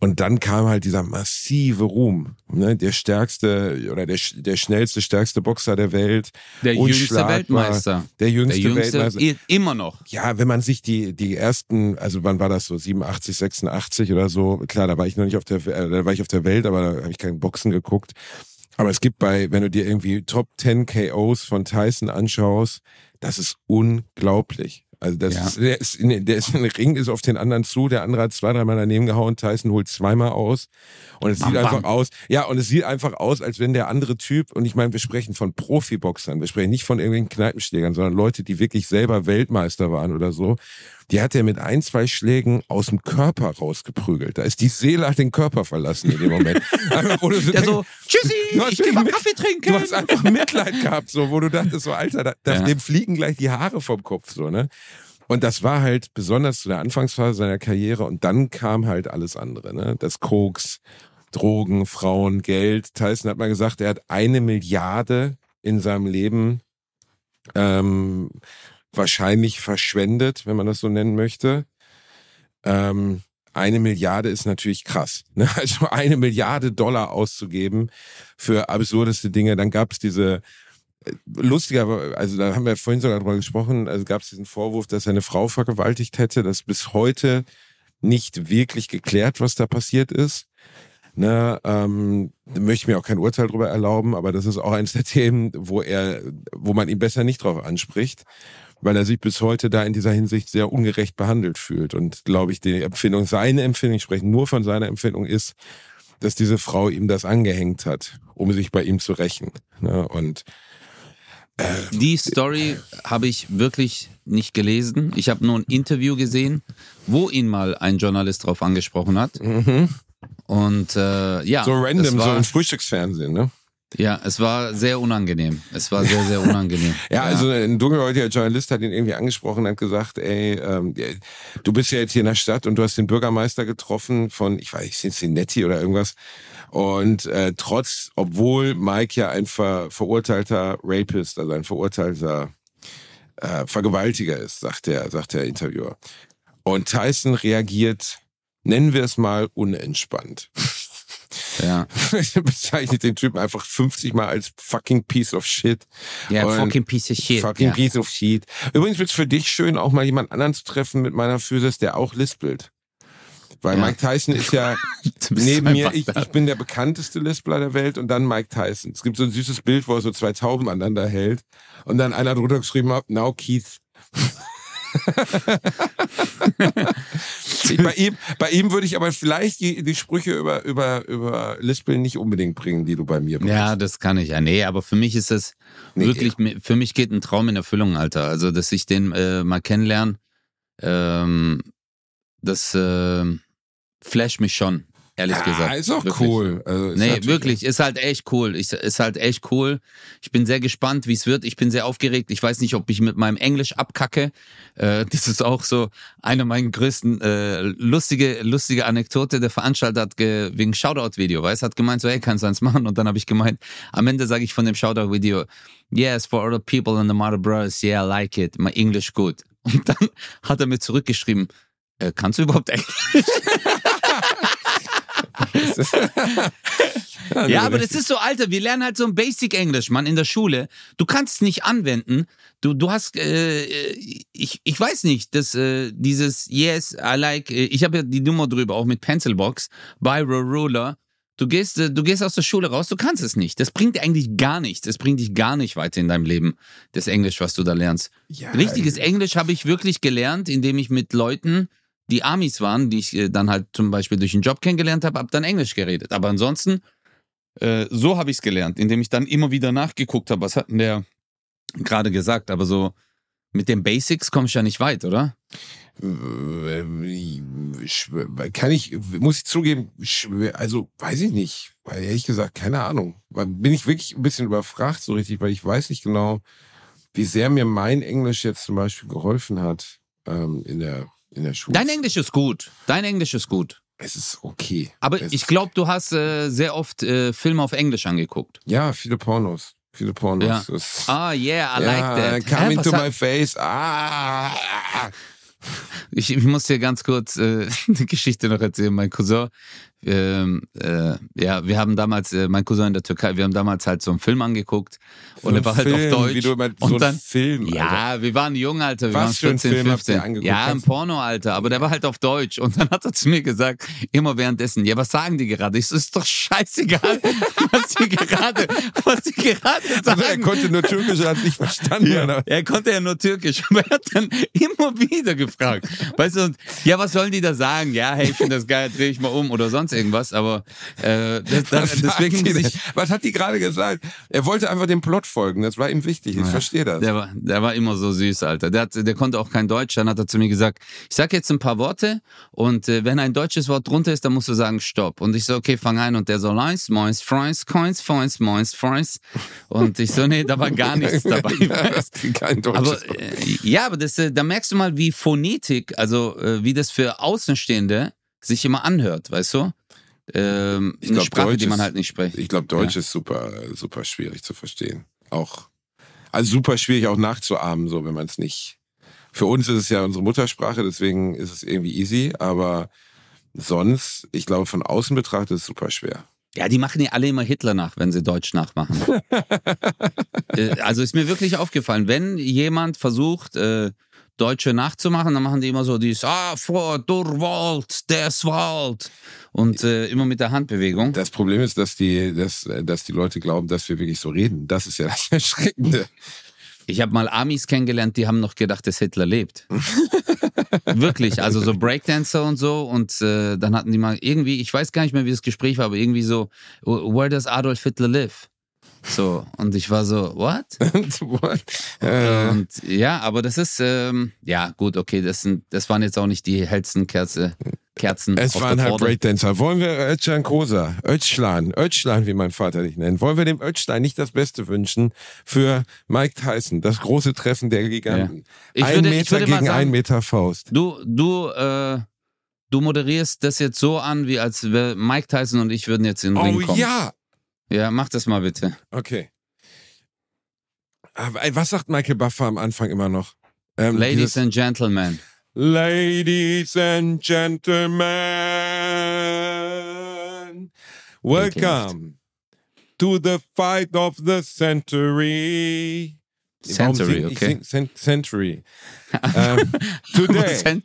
Und dann kam halt dieser massive Ruhm, ne? der stärkste oder der, der schnellste, stärkste Boxer der Welt. Der jüngste Weltmeister. Der jüngste, der jüngste Weltmeister. Immer noch. Ja, wenn man sich die, die ersten, also wann war das so, 87, 86 oder so, klar, da war ich noch nicht auf der, äh, da war ich auf der Welt, aber da habe ich keinen Boxen geguckt. Aber es gibt bei, wenn du dir irgendwie Top 10 KOs von Tyson anschaust, das ist unglaublich. Also das ja. ist, der ist, in, der ist in den Ring, ist auf den anderen zu, der andere hat zwei, dreimal daneben gehauen, Tyson holt zweimal aus und es bam, sieht bam. einfach aus, ja und es sieht einfach aus, als wenn der andere Typ, und ich meine, wir sprechen von Profiboxern, wir sprechen nicht von irgendwelchen Kneipenschlägern, sondern Leute, die wirklich selber Weltmeister waren oder so, die hat er mit ein, zwei Schlägen aus dem Körper rausgeprügelt. Da ist die Seele hat den Körper verlassen in dem Moment. Einfach, wo du so, der denkst, so tschüssi, ich geh mal Kaffee trinken. Du hast einfach Mitleid gehabt, so, wo du dachtest, so, Alter, da, ja. dem fliegen gleich die Haare vom Kopf, so, ne? Und das war halt besonders zu der Anfangsphase seiner Karriere und dann kam halt alles andere, ne? Das Koks, Drogen, Frauen, Geld. Tyson hat mal gesagt, er hat eine Milliarde in seinem Leben ähm, wahrscheinlich verschwendet, wenn man das so nennen möchte. Ähm, eine Milliarde ist natürlich krass. Ne? Also eine Milliarde Dollar auszugeben für absurdeste Dinge. Dann gab es diese äh, lustiger, also da haben wir vorhin sogar drüber gesprochen, also gab es diesen Vorwurf, dass er eine Frau vergewaltigt hätte, das bis heute nicht wirklich geklärt, was da passiert ist. Ne, ähm, da möchte ich mir auch kein Urteil darüber erlauben, aber das ist auch eines der Themen, wo er, wo man ihn besser nicht drauf anspricht, weil er sich bis heute da in dieser Hinsicht sehr ungerecht behandelt fühlt. Und glaube ich, die Empfindung, seine Empfindung, ich spreche nur von seiner Empfindung, ist, dass diese Frau ihm das angehängt hat, um sich bei ihm zu rächen. Ne? Und äh, die Story habe ich wirklich nicht gelesen. Ich habe nur ein Interview gesehen, wo ihn mal ein Journalist drauf angesprochen hat. Mhm. Und äh, ja. So random, war, so im Frühstücksfernsehen, ne? Ja, es war sehr unangenehm. Es war sehr, sehr unangenehm. ja, ja, also ein dunkelhäutiger Journalist hat ihn irgendwie angesprochen und hat gesagt, ey, ähm, du bist ja jetzt hier in der Stadt und du hast den Bürgermeister getroffen von, ich weiß nicht, Cincinnati oder irgendwas. Und äh, trotz, obwohl Mike ja ein ver verurteilter Rapist, also ein verurteilter äh, Vergewaltiger ist, sagt der, sagt der Interviewer. Und Tyson reagiert nennen wir es mal unentspannt. Ja. bezeichnet den Typen einfach 50 Mal als fucking piece of shit. Ja, yeah, fucking piece of shit. Fucking ja. piece of shit. Übrigens wird es für dich schön, auch mal jemand anderen zu treffen mit meiner Physis, der auch lispelt. Weil ja. Mike Tyson ist ja neben mir, ich, ich, bin der bekannteste Lispler der Welt und dann Mike Tyson. Es gibt so ein süßes Bild, wo er so zwei Tauben aneinander hält und dann einer drunter geschrieben hat, now Keith. bei, ihm, bei ihm würde ich aber vielleicht die, die Sprüche über, über, über Lispeln nicht unbedingt bringen, die du bei mir bringst. Ja, das kann ich ja. Nee, aber für mich ist das nee, wirklich, ja. für mich geht ein Traum in Erfüllung, Alter. Also, dass ich den äh, mal kennenlerne, ähm, das äh, flasht mich schon ehrlich ja, gesagt. Ist auch wirklich. cool. Also ist nee, wirklich, ist halt echt cool. Ich, ist halt echt cool. Ich bin sehr gespannt, wie es wird. Ich bin sehr aufgeregt. Ich weiß nicht, ob ich mit meinem Englisch abkacke. Äh, das ist auch so eine meiner größten äh, lustige, lustige Anekdote. Der Veranstalter hat wegen Shoutout-Video, weißt, hat gemeint so, hey, kannst du eins machen? Und dann habe ich gemeint, am Ende sage ich von dem Shoutout-Video, yes, for other people in the Mother Brothers, yeah, I like it. My English good. Und dann hat er mir zurückgeschrieben, äh, kannst du überhaupt Englisch? ja, aber das ist so, Alter, wir lernen halt so ein Basic Englisch, Mann, in der Schule. Du kannst es nicht anwenden. Du, du hast, äh, ich, ich weiß nicht, dass äh, dieses Yes, I like, äh, ich habe ja die Nummer drüber, auch mit Pencilbox, Biro Ruler. Du gehst, äh, du gehst aus der Schule raus, du kannst es nicht. Das bringt dir eigentlich gar nichts. Das bringt dich gar nicht weiter in deinem Leben, das Englisch, was du da lernst. Ja, Richtiges Englisch habe ich wirklich gelernt, indem ich mit Leuten die Amis waren, die ich äh, dann halt zum Beispiel durch den Job kennengelernt habe, habe dann Englisch geredet. Aber ansonsten, äh, so habe ich es gelernt, indem ich dann immer wieder nachgeguckt habe, was hat denn der gerade gesagt. Aber so mit den Basics kommst du ja nicht weit, oder? Kann ich, muss ich zugeben, also weiß ich nicht, weil ehrlich gesagt, keine Ahnung. Bin ich wirklich ein bisschen überfragt so richtig, weil ich weiß nicht genau, wie sehr mir mein Englisch jetzt zum Beispiel geholfen hat ähm, in der in der Schule. Dein Englisch ist gut. Dein Englisch ist gut. Es ist okay. Aber es ich glaube, du hast äh, sehr oft äh, Filme auf Englisch angeguckt. Ja, viele Pornos. Viele Pornos. Ja. Ah, yeah, I ja, like that. Come into my face. Ah. Ich, ich muss dir ganz kurz äh, eine Geschichte noch erzählen. Mein Cousin ähm, äh, ja, wir haben damals, äh, mein Cousin in der Türkei, wir haben damals halt so einen Film angeguckt und er war halt Film, auf Deutsch. Wie du immer, und so dann, Film. Ja, wir waren jung, Alter. Wir Was waren 14, Film 15. Ja, ein Porno, Alter. Aber der war halt auf Deutsch. Und dann hat er zu mir gesagt, immer währenddessen, ja, was sagen die gerade? Ich so, ist doch scheißegal, was die gerade, was die gerade sagen. Also er konnte nur Türkisch, er hat nicht verstanden. Ja, er konnte ja nur Türkisch. Aber er hat dann immer wieder gefragt. Weißt du, und, ja, was sollen die da sagen? Ja, hey, ich finde das geil, drehe ich mal um oder sonst irgendwas, aber äh, das, das, deswegen muss ich. Was hat die gerade gesagt? Er wollte einfach dem Plot folgen, das war ihm wichtig, ich ja, verstehe das. Der war, der war immer so süß, Alter. Der, hat, der konnte auch kein Deutsch, dann hat er zu mir gesagt, ich sag jetzt ein paar Worte und äh, wenn ein deutsches Wort drunter ist, dann musst du sagen Stopp. Und ich so, okay, fang ein und der so, Lines, Moins, Freins, Coins, Foins, Moins, Freins. Und ich so, nee, da war gar nichts dabei. kein deutsches aber, äh, ja, aber das, äh, da merkst du mal, wie Phonetik, also äh, wie das für Außenstehende sich immer anhört, weißt du? Ähm, ich eine glaub, Sprache, Deutsch die man halt nicht spricht. Ich glaube, Deutsch ja. ist super, super schwierig zu verstehen. Auch, also super schwierig auch nachzuahmen, so wenn man es nicht. Für uns ist es ja unsere Muttersprache, deswegen ist es irgendwie easy, aber sonst, ich glaube, von außen betrachtet ist es super schwer. Ja, die machen ja alle immer Hitler nach, wenn sie Deutsch nachmachen. Äh, also ist mir wirklich aufgefallen, wenn jemand versucht, äh, Deutsche nachzumachen, dann machen die immer so dieses Ah, vor Durwald, der Wald und äh, immer mit der Handbewegung. Das Problem ist, dass die, dass, dass die Leute glauben, dass wir wirklich so reden. Das ist ja das Erschreckende. Ich habe mal Amis kennengelernt, die haben noch gedacht, dass Hitler lebt. Wirklich, also so Breakdancer und so. Und äh, dann hatten die mal irgendwie, ich weiß gar nicht mehr, wie das Gespräch war, aber irgendwie so, Where does Adolf Hitler live? So, und ich war so, what? what? Äh. Und ja, aber das ist, ähm, ja, gut, okay, das, sind, das waren jetzt auch nicht die hellsten Kerze, Kerzen. Es waren halt Breakdancer. Wollen wir Özcan Kosa, Özçlan, Özçlan, wie mein Vater dich nennt, wollen wir dem Özstein nicht das Beste wünschen für Mike Tyson, das große Treffen der Giganten? Ja. Ein würde, Meter gegen sagen, ein Meter Faust. Du, du, äh, du moderierst das jetzt so an, wie als Mike Tyson und ich würden jetzt in den oh, Ring kommen. Oh ja, ja, mach das mal bitte. Okay. Aber, was sagt Michael Buffer am Anfang immer noch? Ähm, Ladies and Gentlemen. Ladies and Gentlemen, welcome to the fight of the century. Century, okay. Sing, century. um, today,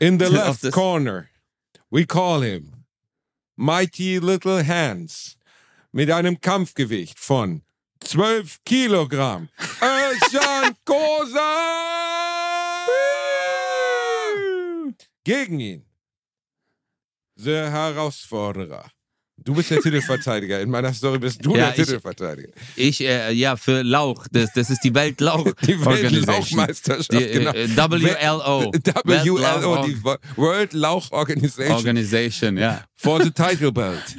in the left corner, we call him Mighty Little Hands mit einem Kampfgewicht von 12 Kilogramm. Özcan Kosa! Gegen ihn. Der Herausforderer. Du bist der Titelverteidiger. In meiner Story bist du ja, der ich, Titelverteidiger. Ich, äh, ja, für Lauch. Das, das ist die Weltlauch. Die Weltlauchmeisterschaft, die, genau. Äh, WLO. WLO, die World Lauch Organization. Organization, ja. For the title belt.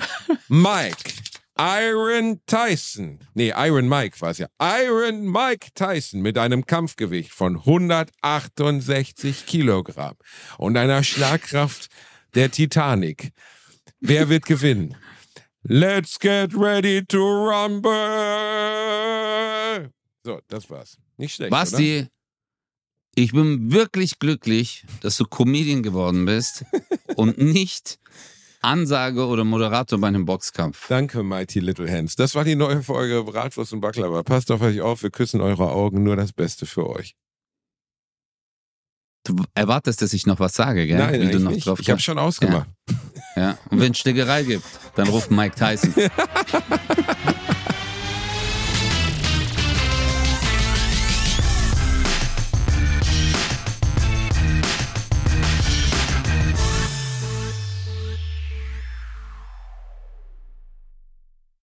Mike. Iron Tyson, nee, Iron Mike war es ja. Iron Mike Tyson mit einem Kampfgewicht von 168 Kilogramm und einer Schlagkraft der Titanic. Wer wird gewinnen? Let's get ready to rumble. So, das war's. Nicht schlecht. Basti, oder? ich bin wirklich glücklich, dass du Comedian geworden bist und nicht Ansage oder Moderator bei einem Boxkampf. Danke, Mighty Little Hands. Das war die neue Folge Bratwurst und Baklava. Passt auf euch auf, wir küssen eure Augen, nur das Beste für euch. Du erwartest, dass ich noch was sage, gell? Nein, Wie du noch nicht. Drauf ich habe schon ausgemacht. Ja. ja. Und wenn es Stickerei gibt, dann ruft Mike Tyson.